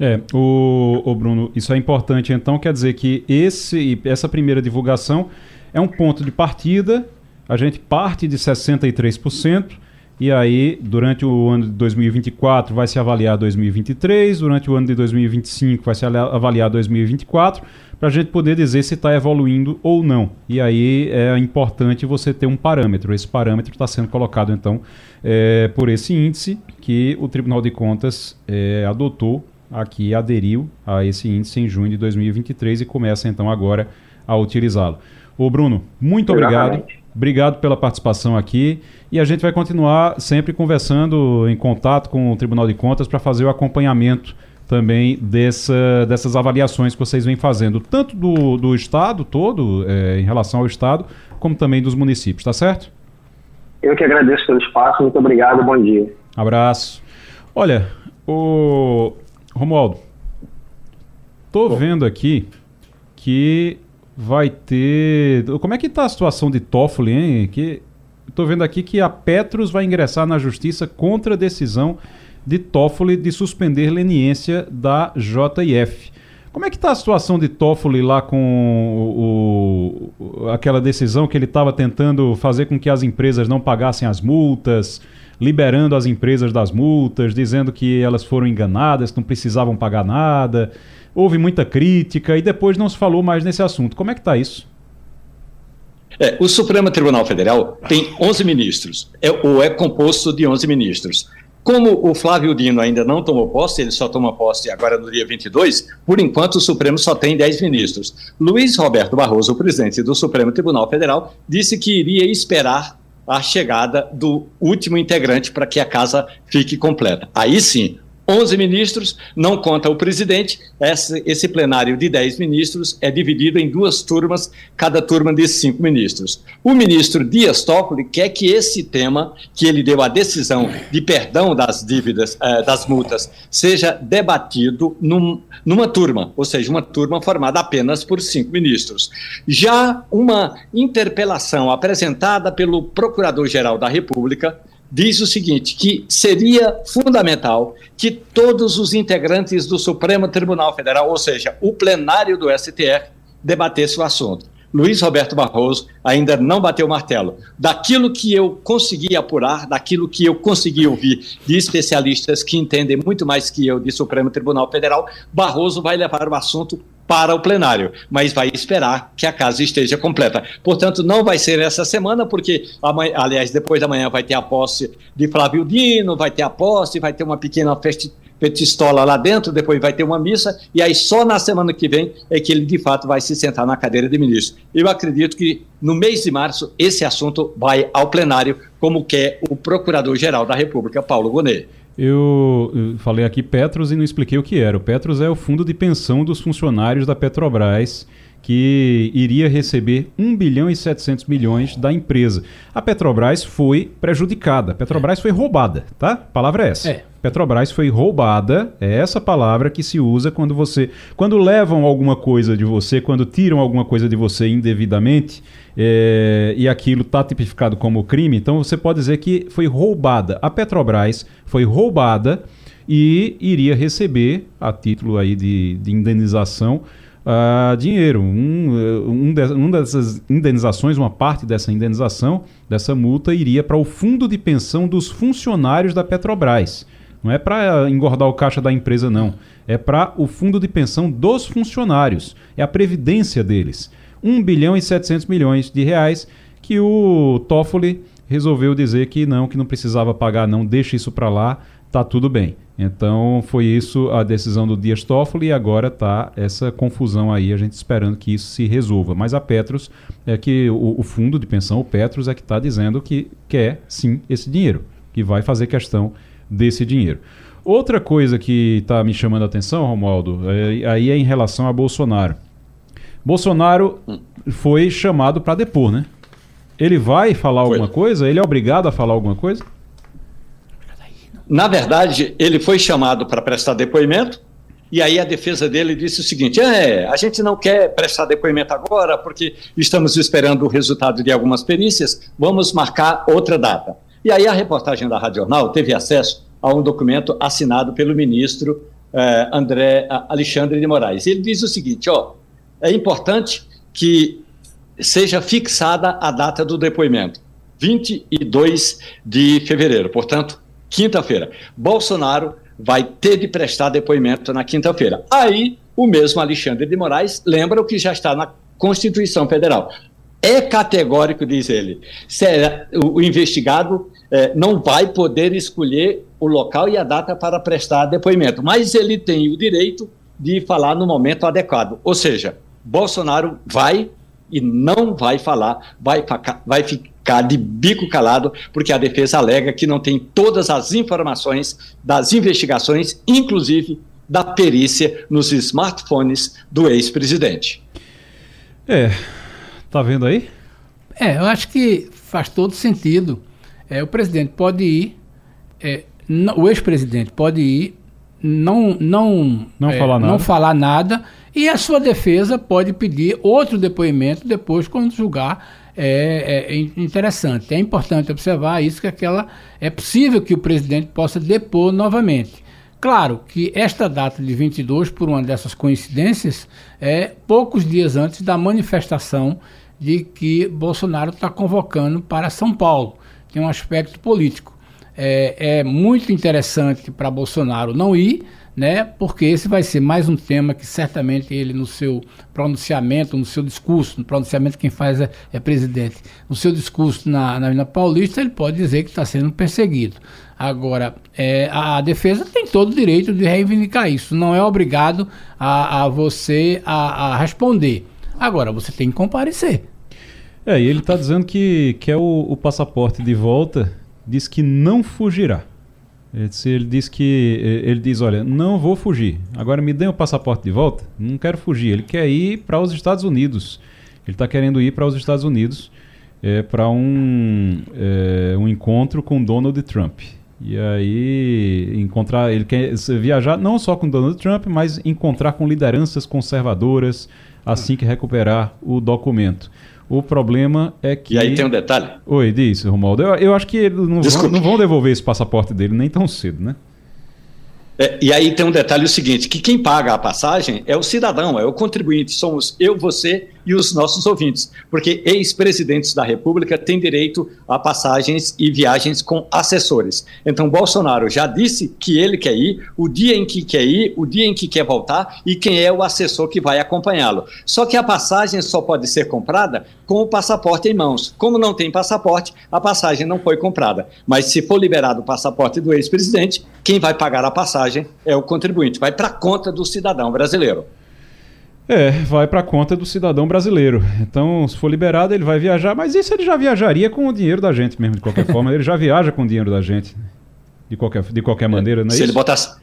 Speaker 1: É, o, o, Bruno, isso é importante. Então, quer dizer que esse, essa primeira divulgação é um ponto de partida. A gente parte de 63%. E aí, durante o ano de 2024, vai se avaliar 2023. Durante o ano de 2025, vai se avaliar 2024 para a gente poder dizer se está evoluindo ou não. E aí é importante você ter um parâmetro. Esse parâmetro está sendo colocado, então, é, por esse índice que o Tribunal de Contas é, adotou aqui, aderiu a esse índice em junho de 2023 e começa, então, agora a utilizá-lo. Ô, Bruno, muito obrigado. Obrigado pela participação aqui. E a gente vai continuar sempre conversando em contato com o Tribunal de Contas para fazer o acompanhamento também dessa, dessas avaliações que vocês vêm fazendo, tanto do, do Estado todo, é, em relação ao Estado, como também dos municípios, tá certo?
Speaker 6: Eu que agradeço pelo espaço, muito obrigado, bom dia.
Speaker 1: Abraço. Olha, o Romualdo, tô vendo aqui que vai ter. Como é que tá a situação de Toffoli, hein? Que tô vendo aqui que a Petros vai ingressar na justiça contra a decisão de Toffoli de suspender leniência da JF. Como é que está a situação de Toffoli lá com o, o, aquela decisão que ele estava tentando fazer com que as empresas não pagassem as multas, liberando as empresas das multas, dizendo que elas foram enganadas, que não precisavam pagar nada. Houve muita crítica e depois não se falou mais nesse assunto. Como é que está isso?
Speaker 2: É, o Supremo Tribunal Federal tem 11 ministros, é, ou é composto de 11 ministros. Como o Flávio Dino ainda não tomou posse, ele só toma posse agora no dia 22, por enquanto o Supremo só tem 10 ministros. Luiz Roberto Barroso, o presidente do Supremo Tribunal Federal, disse que iria esperar a chegada do último integrante para que a casa fique completa. Aí sim, 11 ministros, não conta o presidente. Esse, esse, plenário de 10 ministros é dividido em duas turmas, cada turma de cinco ministros. O ministro Dias Toffoli quer que esse tema, que ele deu a decisão de perdão das dívidas, eh, das multas, seja debatido num, numa turma, ou seja, uma turma formada apenas por cinco ministros. Já uma interpelação apresentada pelo Procurador-Geral da República diz o seguinte: que seria fundamental que todos os integrantes do Supremo Tribunal Federal, ou seja, o plenário do STF, debatesse o assunto. Luiz Roberto Barroso ainda não bateu o martelo. Daquilo que eu consegui apurar, daquilo que eu consegui ouvir de especialistas que entendem muito mais que eu de Supremo Tribunal Federal, Barroso vai levar o assunto para o plenário, mas vai esperar que a casa esteja completa. Portanto, não vai ser essa semana, porque, amanhã, aliás, depois da manhã vai ter a posse de Flávio Dino, vai ter a posse, vai ter uma pequena festa petistola lá dentro, depois vai ter uma missa, e aí só na semana que vem é que ele de fato vai se sentar na cadeira de ministro. Eu acredito que no mês de março esse assunto vai ao plenário, como quer o Procurador-Geral da República, Paulo Gonet.
Speaker 1: Eu, falei aqui Petros e não expliquei o que era. O Petros é o fundo de pensão dos funcionários da Petrobras que iria receber 1 bilhão e 700 milhões da empresa. A Petrobras foi prejudicada. A Petrobras foi roubada, tá? A palavra é essa. É. Petrobras foi roubada, é essa palavra que se usa quando você. Quando levam alguma coisa de você, quando tiram alguma coisa de você indevidamente, é, e aquilo está tipificado como crime, então você pode dizer que foi roubada. A Petrobras foi roubada e iria receber, a título aí de, de indenização, uh, dinheiro. Um, um, de, dessas indenizações, uma parte dessa indenização, dessa multa, iria para o fundo de pensão dos funcionários da Petrobras. Não é para engordar o caixa da empresa, não. É para o fundo de pensão dos funcionários. É a previdência deles. 1 bilhão e 700 milhões de reais que o Toffoli resolveu dizer que não, que não precisava pagar, não, deixa isso para lá, tá tudo bem. Então foi isso a decisão do Dias Toffoli e agora está essa confusão aí, a gente esperando que isso se resolva. Mas a Petros é que o, o fundo de pensão, o Petros, é que está dizendo que quer sim esse dinheiro, que vai fazer questão desse dinheiro. Outra coisa que está me chamando a atenção, Romualdo, é, aí é em relação a Bolsonaro. Bolsonaro foi chamado para depor, né? Ele vai falar foi. alguma coisa? Ele é obrigado a falar alguma coisa?
Speaker 2: Na verdade, ele foi chamado para prestar depoimento, e aí a defesa dele disse o seguinte: é, a gente não quer prestar depoimento agora, porque estamos esperando o resultado de algumas perícias, vamos marcar outra data. E aí a reportagem da Rádio Jornal teve acesso a um documento assinado pelo ministro eh, André Alexandre de Moraes. Ele diz o seguinte: ó, é importante que seja fixada a data do depoimento, 22 de fevereiro. Portanto, quinta-feira. Bolsonaro vai ter de prestar depoimento na quinta-feira. Aí, o mesmo Alexandre de Moraes lembra o que já está na Constituição Federal. É categórico, diz ele. Será, o, o investigado é, não vai poder escolher o local e a data para prestar depoimento, mas ele tem o direito de falar no momento adequado. Ou seja, Bolsonaro vai e não vai falar, vai, vai ficar de bico calado, porque a defesa alega que não tem todas as informações das investigações, inclusive da perícia nos smartphones do ex-presidente.
Speaker 1: É, tá vendo aí?
Speaker 3: É, eu acho que faz todo sentido. É, o presidente pode ir, é, o ex-presidente pode ir, não, não,
Speaker 1: não,
Speaker 3: é,
Speaker 1: falar
Speaker 3: não falar nada, e a sua defesa pode pedir outro depoimento depois, quando julgar é, é, interessante. É importante observar isso, que aquela é possível que o presidente possa depor novamente. Claro que esta data de 22, por uma dessas coincidências, é poucos dias antes da manifestação de que Bolsonaro está convocando para São Paulo. Tem um aspecto político. É, é muito interessante para Bolsonaro não ir, né? Porque esse vai ser mais um tema que certamente ele no seu pronunciamento, no seu discurso, no pronunciamento quem faz é, é presidente, no seu discurso na, na Paulista, ele pode dizer que está sendo perseguido. Agora, é, a, defesa tem todo o direito de reivindicar isso, não é obrigado a, a você a, a responder. Agora, você tem que comparecer.
Speaker 1: É, e ele está dizendo que quer o, o passaporte de volta, diz que não fugirá. Ele diz que ele diz, olha, não vou fugir. Agora me dê o passaporte de volta. Não quero fugir. Ele quer ir para os Estados Unidos. Ele está querendo ir para os Estados Unidos é, para um, é, um encontro com Donald Trump. E aí encontrar, ele quer viajar não só com Donald Trump, mas encontrar com lideranças conservadoras assim que recuperar o documento. O problema é que.
Speaker 2: E aí tem um detalhe.
Speaker 1: Oi, diz, Romualdo. Eu, eu acho que não vão, não vão devolver esse passaporte dele nem tão cedo, né?
Speaker 2: É, e aí tem um detalhe o seguinte, que quem paga a passagem é o cidadão, é o contribuinte, somos eu, você e os nossos ouvintes, porque ex-presidentes da República têm direito a passagens e viagens com assessores. Então Bolsonaro já disse que ele quer ir, o dia em que quer ir, o dia em que quer voltar e quem é o assessor que vai acompanhá-lo. Só que a passagem só pode ser comprada com o passaporte em mãos. Como não tem passaporte, a passagem não foi comprada. Mas se for liberado o passaporte do ex-presidente, quem vai pagar a passagem é o contribuinte, vai para a conta do cidadão brasileiro.
Speaker 1: É, vai para conta do cidadão brasileiro. Então, se for liberado, ele vai viajar, mas isso ele já viajaria com o dinheiro da gente mesmo, de qualquer forma. Ele já viaja com o dinheiro da gente, de qualquer, de qualquer maneira, não é
Speaker 2: se
Speaker 1: isso?
Speaker 2: Ele botasse,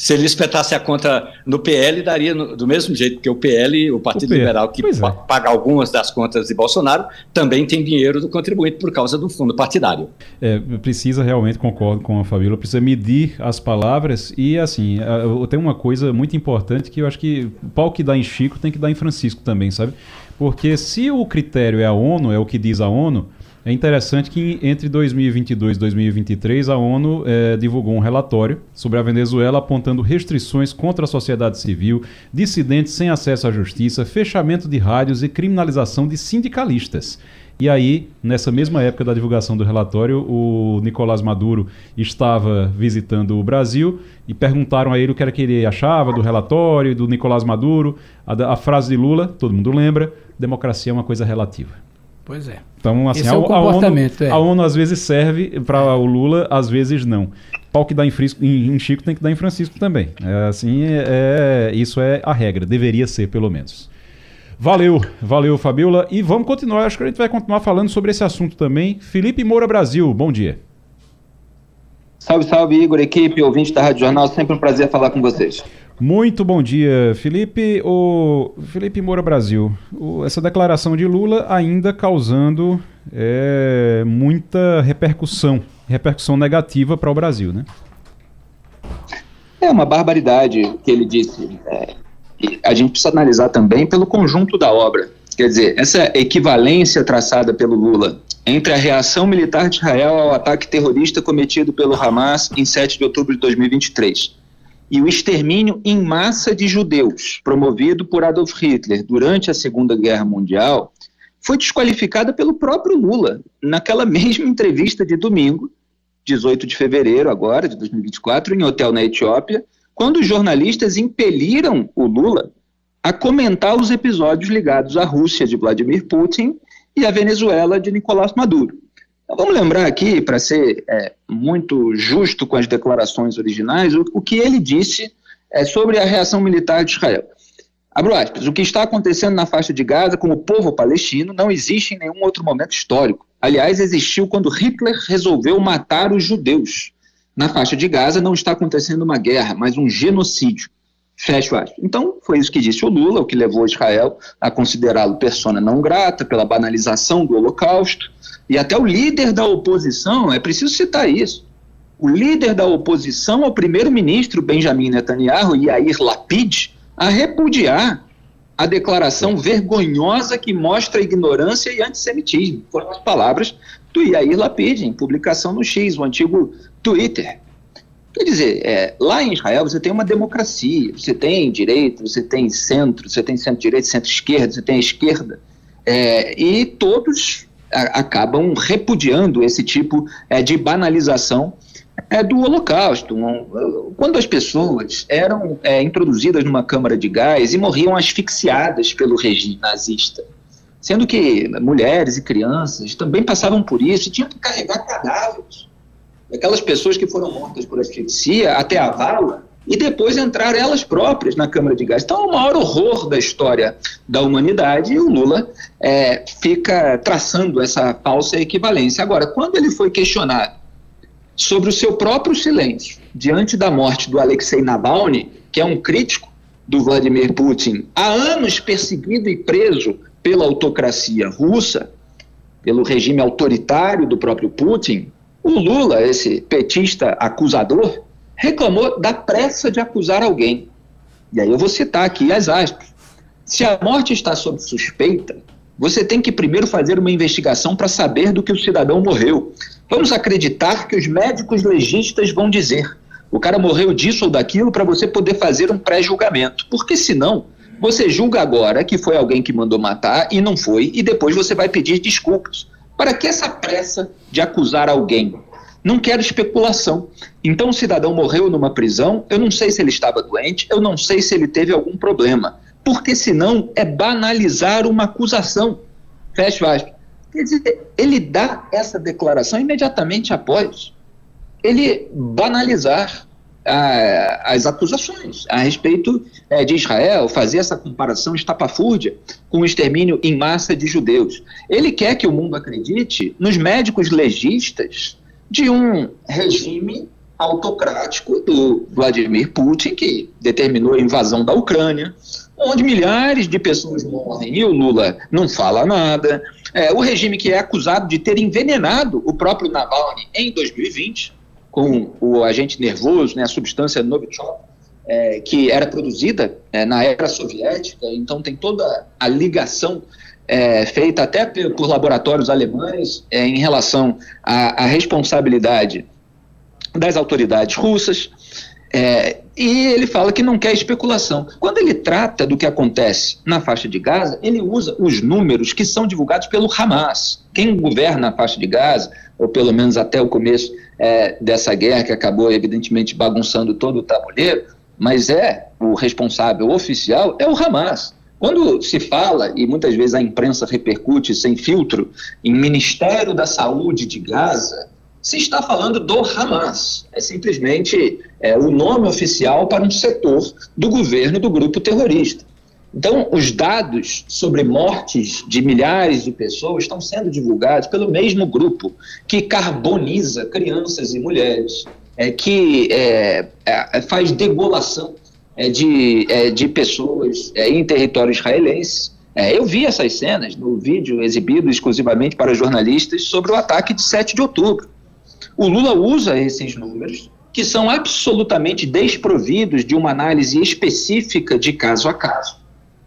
Speaker 2: se ele espetasse a conta no PL, daria no, do mesmo jeito, porque o PL, o Partido o Liberal, que é. paga algumas das contas de Bolsonaro, também tem dinheiro do contribuinte por causa do fundo partidário.
Speaker 1: É, precisa realmente, concordo com a Fabíola, precisa medir as palavras e, assim, tem uma coisa muito importante que eu acho que o pau que dá em Chico tem que dar em Francisco também, sabe? Porque se o critério é a ONU, é o que diz a ONU, é interessante que entre 2022 e 2023 a ONU é, divulgou um relatório sobre a Venezuela apontando restrições contra a sociedade civil, dissidentes sem acesso à justiça, fechamento de rádios e criminalização de sindicalistas. E aí, nessa mesma época da divulgação do relatório, o Nicolás Maduro estava visitando o Brasil e perguntaram a ele o que era que ele achava do relatório do Nicolás Maduro. A, a frase de Lula, todo mundo lembra: democracia é uma coisa relativa.
Speaker 3: Pois é.
Speaker 1: Então, assim, a, é o comportamento, a, ONU, é. a ONU às vezes serve para o Lula, às vezes não. Pau que dá em, Frisco, em, em Chico tem que dar em Francisco também. É, assim, é, é, isso é a regra, deveria ser pelo menos. Valeu, valeu Fabiola. E vamos continuar, acho que a gente vai continuar falando sobre esse assunto também. Felipe Moura Brasil, bom dia.
Speaker 7: Salve, salve, Igor, equipe, ouvinte da Rádio Jornal, sempre um prazer falar com vocês.
Speaker 1: Muito bom dia, Felipe. O Felipe Moura Brasil. O, essa declaração de Lula ainda causando é, muita repercussão, repercussão negativa para o Brasil, né?
Speaker 7: É uma barbaridade que ele disse. É, a gente precisa analisar também pelo conjunto da obra. Quer dizer, essa equivalência traçada pelo Lula entre a reação militar de Israel ao ataque terrorista cometido pelo Hamas em 7 de outubro de 2023 e o extermínio em massa de judeus, promovido por Adolf Hitler durante a Segunda Guerra Mundial, foi desqualificada pelo próprio Lula, naquela mesma entrevista de domingo, 18 de fevereiro agora, de 2024, em hotel na Etiópia, quando os jornalistas impeliram o Lula a comentar os episódios ligados à Rússia de Vladimir Putin e à Venezuela de Nicolás Maduro. Então, vamos lembrar aqui, para ser é, muito justo com as declarações originais, o, o que ele disse é, sobre a reação militar de Israel. Abro aspas, o que está acontecendo na faixa de Gaza com o povo palestino não existe em nenhum outro momento histórico. Aliás, existiu quando Hitler resolveu matar os judeus. Na faixa de Gaza não está acontecendo uma guerra, mas um genocídio. Fecho aspas. Então, foi isso que disse o Lula, o que levou Israel a considerá-lo persona não grata pela banalização do Holocausto. E até o líder da oposição, é preciso citar isso, o líder da oposição ao primeiro-ministro Benjamin Netanyahu, Yair Lapid, a repudiar a declaração vergonhosa que mostra ignorância e antissemitismo. Foram as palavras do Yair Lapid, em publicação no X, o antigo Twitter. Quer dizer, é, lá em Israel você tem uma democracia, você tem direita, você tem centro, você tem centro-direita, centro-esquerda, você tem esquerda, é, e todos acabam repudiando esse tipo é, de banalização é, do Holocausto. Quando as pessoas eram é, introduzidas numa câmara de gás e morriam asfixiadas pelo regime nazista, sendo que mulheres e crianças também passavam por isso e tinham que carregar cadáveres. Aquelas pessoas que foram mortas por asfixia até a vala e depois entrar elas próprias na Câmara de Gás. Então, é o maior horror da história da humanidade e o Lula é, fica traçando essa falsa equivalência. Agora, quando ele foi questionado sobre o seu próprio silêncio diante da morte do Alexei Navalny, que é um crítico do Vladimir Putin, há anos perseguido e preso pela autocracia russa, pelo regime autoritário do próprio Putin, o Lula, esse petista acusador, reclamou da pressa de acusar alguém. E aí eu vou citar aqui as aspas. Se a morte está sob suspeita, você tem que primeiro fazer uma investigação para saber do que o cidadão morreu. Vamos acreditar que os médicos legistas vão dizer: o cara morreu disso ou daquilo para você poder fazer um pré-julgamento. Porque senão, você julga agora que foi alguém que mandou matar e não foi, e depois você vai pedir desculpas. Para que essa pressa de acusar alguém? Não quero especulação. Então o cidadão morreu numa prisão, eu não sei se ele estava doente, eu não sei se ele teve algum problema. Porque senão é banalizar uma acusação. Fecha aspas. Quer dizer, ele dá essa declaração imediatamente após ele banalizar as acusações a respeito é, de Israel, fazer essa comparação estapafúrdia com o extermínio em massa de judeus. Ele quer que o mundo acredite nos médicos legistas de um regime autocrático do Vladimir Putin, que determinou a invasão da Ucrânia, onde milhares de pessoas morrem e o Lula não fala nada. É, o regime que é acusado de ter envenenado o próprio Navalny em 2020, com o agente nervoso, né, a substância Novichok, é, que era produzida é, na era soviética, então tem toda a ligação é, feita até por laboratórios alemães é, em relação à, à, responsabilidade das autoridades russas. É, e ele fala que não quer especulação. Quando ele trata do que acontece na faixa de Gaza, ele usa os números que são divulgados pelo Hamas. Quem governa a faixa de Gaza, ou pelo menos até o começo é, dessa guerra, que acabou evidentemente bagunçando todo o tabuleiro, mas é o responsável oficial, é o Hamas. Quando se fala, e muitas vezes a imprensa repercute sem filtro, em Ministério da Saúde de Gaza, se está falando do Hamas. É simplesmente é, o nome oficial para um setor do governo do grupo terrorista. Então, os dados sobre mortes de milhares de pessoas estão sendo divulgados pelo mesmo grupo que carboniza crianças e mulheres, é, que é, é, faz degolação de, é, de pessoas é, em território israelense. É, eu vi essas cenas no vídeo exibido exclusivamente para jornalistas sobre o ataque de 7 de outubro. O Lula usa esses números, que são absolutamente desprovidos de uma análise específica de caso a caso.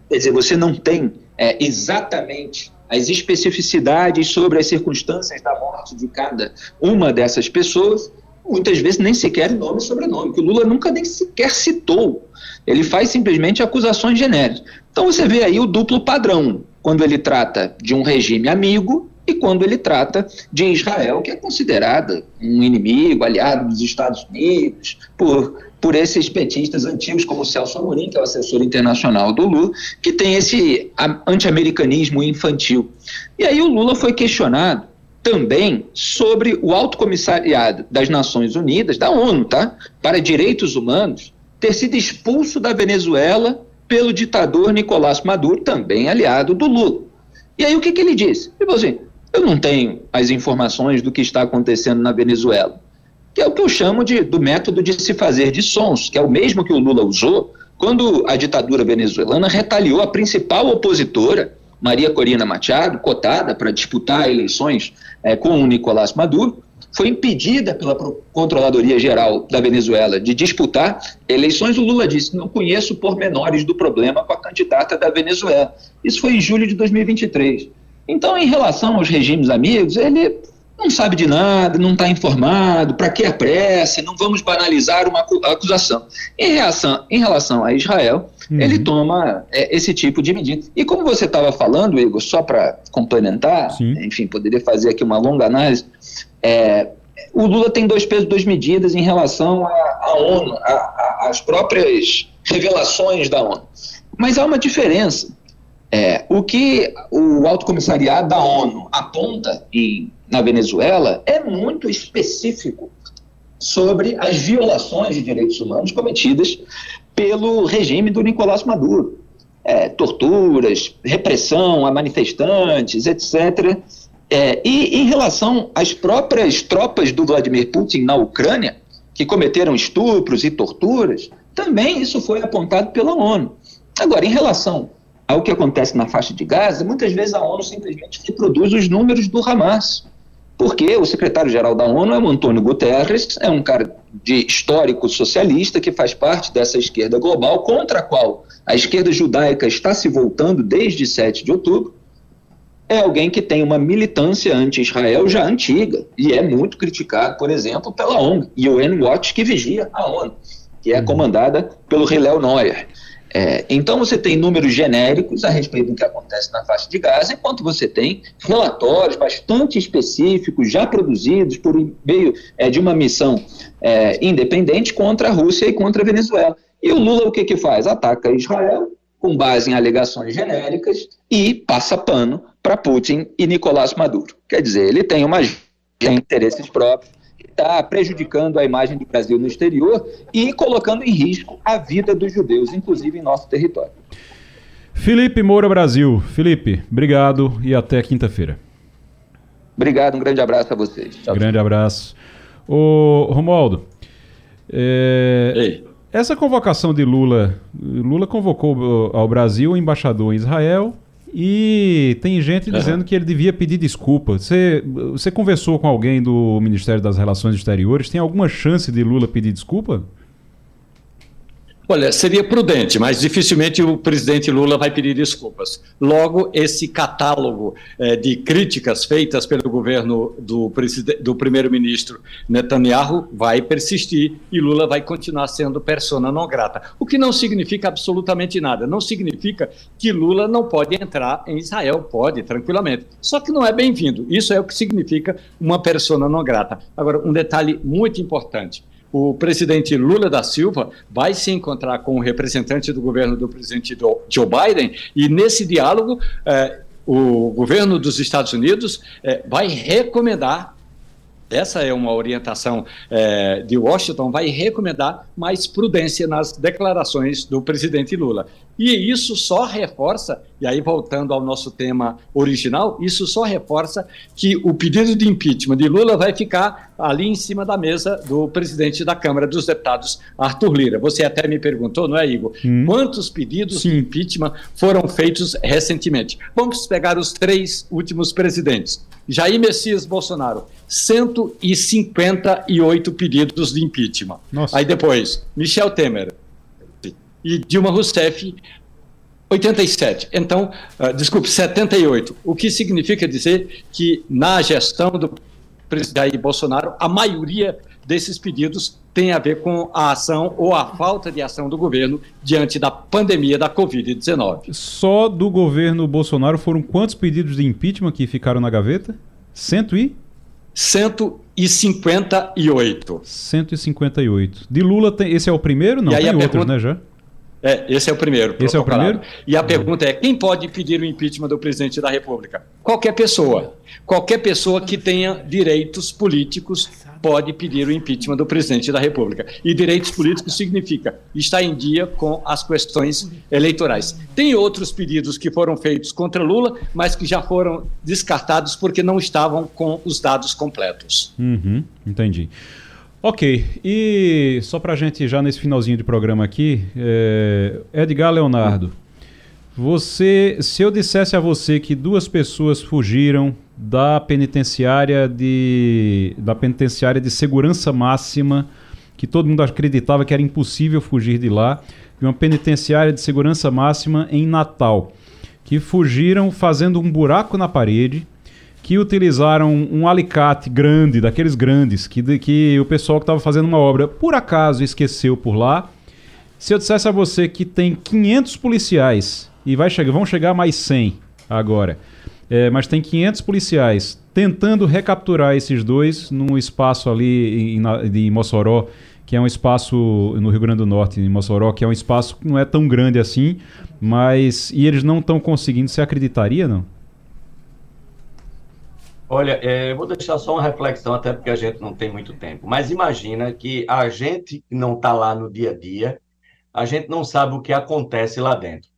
Speaker 7: Quer dizer, você não tem é, exatamente as especificidades sobre as circunstâncias da morte de cada uma dessas pessoas, muitas vezes nem sequer nome e sobrenome, que o Lula nunca nem sequer citou. Ele faz simplesmente acusações genéricas. Então você vê aí o duplo padrão, quando ele trata de um regime amigo e quando ele trata de Israel, que é considerada um inimigo, aliado dos Estados Unidos, por por esses petistas antigos, como Celso Amorim, que é o assessor internacional do Lula, que tem esse anti-americanismo infantil. E aí o Lula foi questionado também sobre o Alto Comissariado das Nações Unidas, da ONU, tá? para Direitos Humanos, ter sido expulso da Venezuela pelo ditador Nicolás Maduro, também aliado do Lula. E aí o que, que ele disse? Falou assim, eu não tenho as informações do que está acontecendo na Venezuela que é o que eu chamo de, do método de se fazer de sons, que é o mesmo que o Lula usou quando a ditadura venezuelana retaliou a principal opositora, Maria Corina Machado, cotada para disputar eleições é, com o Nicolás Maduro, foi impedida pela Controladoria Geral da Venezuela de disputar eleições. O Lula disse: não conheço pormenores do problema com a candidata da Venezuela. Isso foi em julho de 2023. Então, em relação aos regimes amigos, ele não sabe de nada, não está informado, para que a pressa, não vamos banalizar uma acusação. Em, em relação a Israel, uhum. ele toma é, esse tipo de medida. E como você estava falando, Igor, só para complementar, Sim. enfim, poderia fazer aqui uma longa análise, é, o Lula tem dois pesos, duas medidas em relação à ONU, às próprias revelações da ONU. Mas há uma diferença. É, o que o Alto Comissariado da ONU aponta em na Venezuela é muito específico sobre as violações de direitos humanos cometidas pelo regime do Nicolás Maduro. É, torturas, repressão a manifestantes, etc. É, e em relação às próprias tropas do Vladimir Putin na Ucrânia, que cometeram estupros e torturas, também isso foi apontado pela ONU. Agora, em relação ao que acontece na faixa de Gaza, muitas vezes a ONU simplesmente reproduz os números do Hamas porque o secretário-geral da ONU é o Antônio Guterres, é um cara de histórico socialista que faz parte dessa esquerda global contra a qual a esquerda judaica está se voltando desde 7 de outubro. É alguém que tem uma militância anti-Israel já antiga e é muito criticado, por exemplo, pela ONU, UN Watch, que vigia a ONU, que é uhum. comandada pelo Hillel Neuer. É, então você tem números genéricos a respeito do que acontece na faixa de Gaza, enquanto você tem relatórios bastante específicos já produzidos por meio é, de uma missão é, independente contra a Rússia e contra a Venezuela. E o Lula o que, que faz? Ataca Israel com base em alegações genéricas e passa pano para Putin e Nicolás Maduro. Quer dizer, ele tem uma tem interesses próprios está prejudicando a imagem do Brasil no exterior e colocando em risco a vida dos judeus, inclusive em nosso território.
Speaker 1: Felipe Moura Brasil. Felipe, obrigado e até quinta-feira.
Speaker 7: Obrigado, um grande abraço a vocês.
Speaker 1: Tchau, grande abraço. Ô, Romualdo, é, essa convocação de Lula, Lula convocou ao Brasil o embaixador em Israel, e tem gente dizendo uhum. que ele devia pedir desculpa. Você, você conversou com alguém do Ministério das Relações Exteriores? Tem alguma chance de Lula pedir desculpa?
Speaker 2: Olha, seria prudente, mas dificilmente o presidente Lula vai pedir desculpas. Logo, esse catálogo eh, de críticas feitas pelo governo do, do primeiro-ministro Netanyahu vai persistir e Lula vai continuar sendo persona não grata. O que não significa absolutamente nada. Não significa que Lula não pode entrar em Israel. Pode, tranquilamente. Só que não é bem-vindo. Isso é o que significa uma persona não grata. Agora, um detalhe muito importante o presidente Lula da Silva vai se encontrar com o representante do governo do presidente Joe Biden e nesse diálogo eh, o governo dos Estados Unidos eh, vai recomendar essa é uma orientação é, de Washington, vai recomendar mais prudência nas declarações do presidente Lula. E isso só reforça, e aí voltando ao nosso tema original, isso só reforça que o pedido de impeachment de Lula vai ficar ali em cima da mesa do presidente da Câmara dos Deputados, Arthur Lira. Você até me perguntou, não é, Igor? Hum. Quantos pedidos Sim. de impeachment foram feitos recentemente? Vamos pegar os três últimos presidentes. Jair Messias Bolsonaro, 158 pedidos de impeachment. Nossa. Aí depois, Michel Temer e Dilma Rousseff, 87. Então, uh, desculpe, 78. O que significa dizer que na gestão do presidente Jair Bolsonaro, a maioria desses pedidos tem a ver com a ação ou a falta de ação do governo diante da pandemia da Covid-19.
Speaker 1: Só do governo Bolsonaro foram quantos pedidos de impeachment que ficaram na gaveta? Cento e?
Speaker 2: 158.
Speaker 1: 158. De Lula, tem, esse é o primeiro? Não, tem outros, pergunta, né, já?
Speaker 2: É, esse é o primeiro.
Speaker 1: Esse é o primeiro?
Speaker 2: E a pergunta é: quem pode pedir o impeachment do presidente da República? Qualquer pessoa. Qualquer pessoa que tenha direitos políticos pode pedir o impeachment do presidente da República. E direitos políticos significa estar em dia com as questões eleitorais. Tem outros pedidos que foram feitos contra Lula, mas que já foram descartados porque não estavam com os dados completos.
Speaker 1: Uhum, entendi. Ok, e só para a gente já nesse finalzinho de programa aqui, é, Edgar Leonardo, você, se eu dissesse a você que duas pessoas fugiram da penitenciária de da penitenciária de segurança máxima, que todo mundo acreditava que era impossível fugir de lá, de uma penitenciária de segurança máxima em Natal, que fugiram fazendo um buraco na parede, que utilizaram um alicate grande, daqueles grandes, que, que o pessoal que estava fazendo uma obra por acaso esqueceu por lá. Se eu dissesse a você que tem 500 policiais e vai chegar, vão chegar mais 100 agora, é, mas tem 500 policiais tentando recapturar esses dois num espaço ali em, de Mossoró, que é um espaço no Rio Grande do Norte, em Mossoró, que é um espaço que não é tão grande assim, mas e eles não estão conseguindo. Você acreditaria, não?
Speaker 5: Olha, é, vou deixar só uma reflexão, até porque a gente não tem muito tempo. Mas imagina que a gente que não está lá no dia a dia, a gente não sabe o que acontece lá dentro.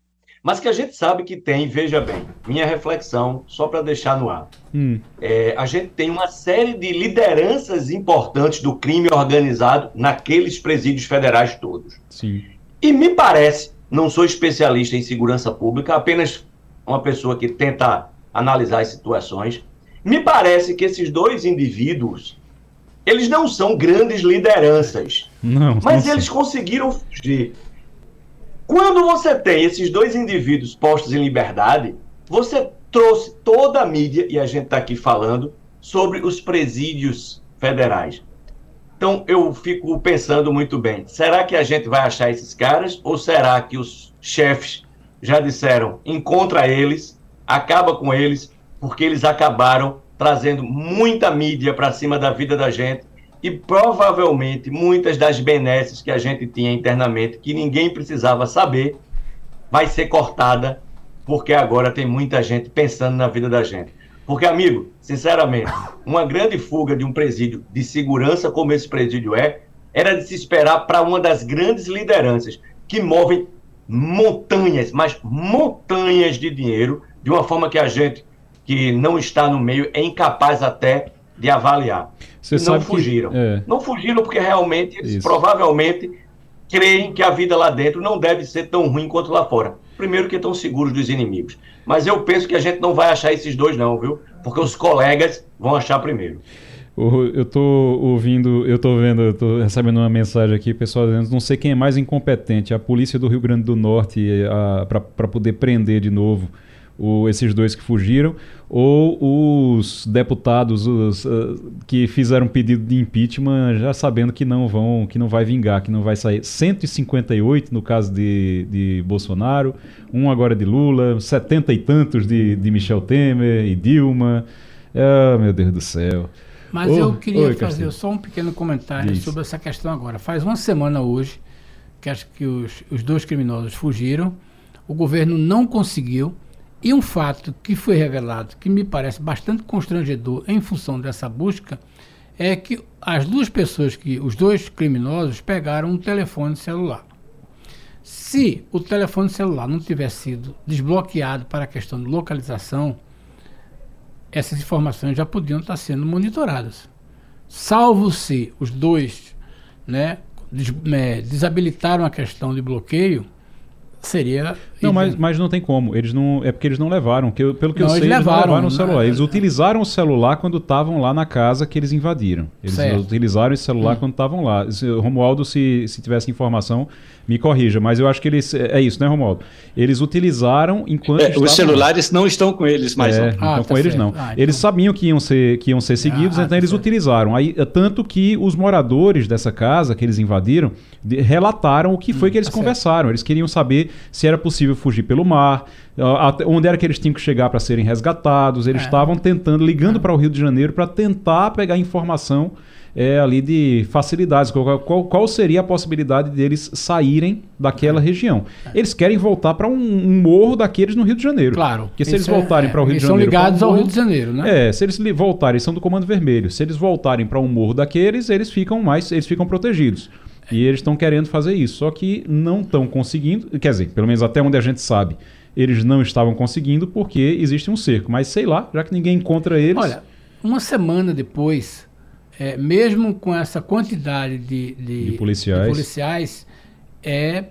Speaker 5: Mas que a gente sabe que tem, veja bem, minha reflexão, só para deixar no ar. Hum. É, a gente tem uma série de lideranças importantes do crime organizado naqueles presídios federais todos.
Speaker 1: Sim.
Speaker 5: E me parece, não sou especialista em segurança pública, apenas uma pessoa que tenta analisar as situações me parece que esses dois indivíduos, eles não são grandes lideranças,
Speaker 1: não,
Speaker 5: mas não eles conseguiram fugir. Quando você tem esses dois indivíduos postos em liberdade, você trouxe toda a mídia, e a gente está aqui falando, sobre os presídios federais. Então eu fico pensando muito bem: será que a gente vai achar esses caras? Ou será que os chefes já disseram, encontra eles, acaba com eles porque eles acabaram trazendo muita mídia para cima da vida da gente e provavelmente muitas das benesses que a gente tinha internamente, que ninguém precisava saber, vai ser cortada, porque agora tem muita gente pensando na vida da gente. Porque, amigo, sinceramente, uma grande fuga de um presídio de segurança como esse presídio é, era de se esperar para uma das grandes lideranças que movem montanhas, mas montanhas de dinheiro, de uma forma que a gente que não está no meio é incapaz até de avaliar.
Speaker 1: Você
Speaker 5: não fugiram. Que, é. Não fugiram porque realmente eles Isso. provavelmente creem que a vida lá dentro não deve ser tão ruim quanto lá fora. Primeiro que estão seguros dos inimigos. Mas eu penso que a gente não vai achar esses dois não, viu? Porque os colegas vão achar primeiro.
Speaker 1: Eu tô ouvindo, eu tô vendo, eu tô recebendo uma mensagem aqui, pessoal dizendo, não sei quem é mais incompetente, a polícia do Rio Grande do Norte para poder prender de novo o, esses dois que fugiram, ou os deputados os, uh, que fizeram pedido de impeachment já sabendo que não vão, que não vai vingar, que não vai sair. 158 no caso de, de Bolsonaro, um agora de Lula, setenta e tantos de, de Michel Temer e Dilma. Ah, meu Deus do céu.
Speaker 3: Mas oh, eu queria oi, fazer só um pequeno comentário sobre essa questão agora. Faz uma semana hoje que acho que os, os dois criminosos fugiram, o governo não conseguiu e um fato que foi revelado, que me parece bastante constrangedor em função dessa busca, é que as duas pessoas que, os dois criminosos, pegaram um telefone celular. Se o telefone celular não tivesse sido desbloqueado para a questão de localização, essas informações já podiam estar sendo monitoradas. Salvo se os dois né, des, é, desabilitaram a questão de bloqueio, seria.
Speaker 1: Não, mas, mas não tem como. Eles não. É porque eles não levaram. Que eu, pelo que não, eu sei, eles, levaram, eles não levaram o celular. Né? Eles utilizaram o celular quando estavam lá na casa que eles invadiram. Eles certo. utilizaram esse celular hum. quando estavam lá. Romualdo, se, se tivesse informação, me corrija. Mas eu acho que eles. É, é isso, né, Romualdo? Eles utilizaram enquanto. É,
Speaker 2: os celulares lá. não estão com eles mais.
Speaker 1: É, não ah, estão tá com eles, não. Ah, então... Eles sabiam que iam ser, que iam ser seguidos, ah, então tá eles certo. utilizaram. Aí, tanto que os moradores dessa casa que eles invadiram de, relataram o que foi hum, que eles tá conversaram. Certo. Eles queriam saber se era possível fugir pelo mar, onde era que eles tinham que chegar para serem resgatados. Eles é. estavam tentando, ligando é. para o Rio de Janeiro para tentar pegar informação é, ali de facilidades. Qual, qual, qual, seria a possibilidade deles saírem daquela é. região? É. Eles querem voltar para um, um, morro daqueles no Rio de Janeiro.
Speaker 3: Claro.
Speaker 1: Porque se eles voltarem para o Rio de Janeiro.
Speaker 3: Eles são ligados um morro, ao Rio de Janeiro, né?
Speaker 1: É, se eles voltarem, são do Comando Vermelho. Se eles voltarem para um morro daqueles, eles ficam mais, eles ficam protegidos. E eles estão querendo fazer isso, só que não estão conseguindo, quer dizer, pelo menos até onde a gente sabe, eles não estavam conseguindo porque existe um cerco. Mas sei lá, já que ninguém encontra eles.
Speaker 3: Olha, uma semana depois, é, mesmo com essa quantidade de, de,
Speaker 1: de policiais, de
Speaker 3: policiais é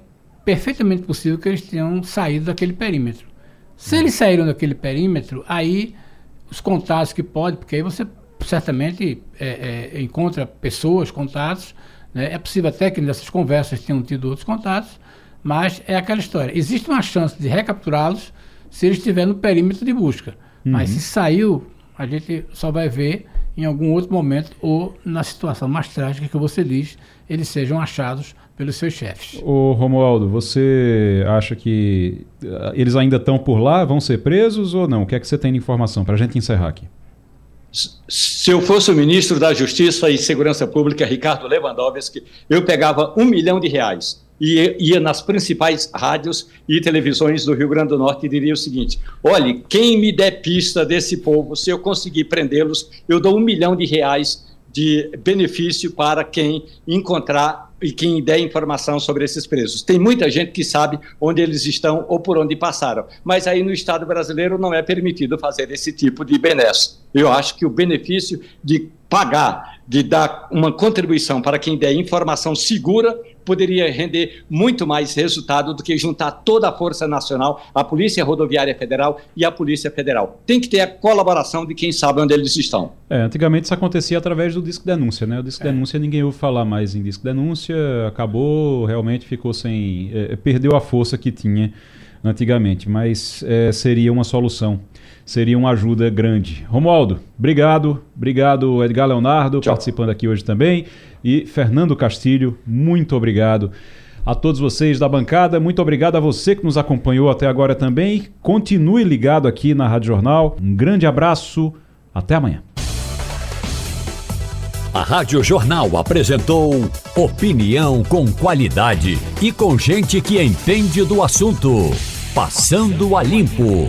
Speaker 3: perfeitamente possível que eles tenham saído daquele perímetro. Se eles saíram daquele perímetro, aí os contatos que pode, porque aí você certamente é, é, encontra pessoas, contatos, né? é possível até que nessas conversas tenham tido outros contatos, mas é aquela história. Existe uma chance de recapturá-los se eles estiverem no perímetro de busca. Uhum. Mas se saiu, a gente só vai ver em algum outro momento ou na situação mais trágica que você diz, eles sejam achados pelos seus chefes.
Speaker 1: Ô Romualdo, você acha que uh, eles ainda estão por lá, vão ser presos ou não? O que é que você tem de informação para a gente encerrar aqui?
Speaker 2: Se eu fosse o ministro da Justiça e Segurança Pública, Ricardo Lewandowski, eu pegava um milhão de reais e ia nas principais rádios e televisões do Rio Grande do Norte e diria o seguinte: olhe, quem me der pista desse povo, se eu conseguir prendê-los, eu dou um milhão de reais de benefício para quem encontrar e quem der informação sobre esses presos. Tem muita gente que sabe onde eles estão ou por onde passaram, mas aí no Estado brasileiro não é permitido fazer esse tipo de benesse. Eu acho que o benefício de pagar, de dar uma contribuição para quem der informação segura, poderia render muito mais resultado do que juntar toda a Força Nacional, a Polícia Rodoviária Federal e a Polícia Federal. Tem que ter a colaboração de quem sabe onde eles estão.
Speaker 1: É, antigamente isso acontecia através do Disco Denúncia, né? O Disco é. Denúncia ninguém ouve falar mais em Disco Denúncia, acabou, realmente ficou sem. É, perdeu a força que tinha antigamente, mas é, seria uma solução seria uma ajuda grande. Romualdo, obrigado. Obrigado, Edgar Leonardo, Tchau. participando aqui hoje também. E Fernando Castilho, muito obrigado. A todos vocês da bancada, muito obrigado a você que nos acompanhou até agora também. Continue ligado aqui na Rádio Jornal. Um grande abraço. Até amanhã.
Speaker 8: A Rádio Jornal apresentou opinião com qualidade e com gente que entende do assunto. Passando a limpo.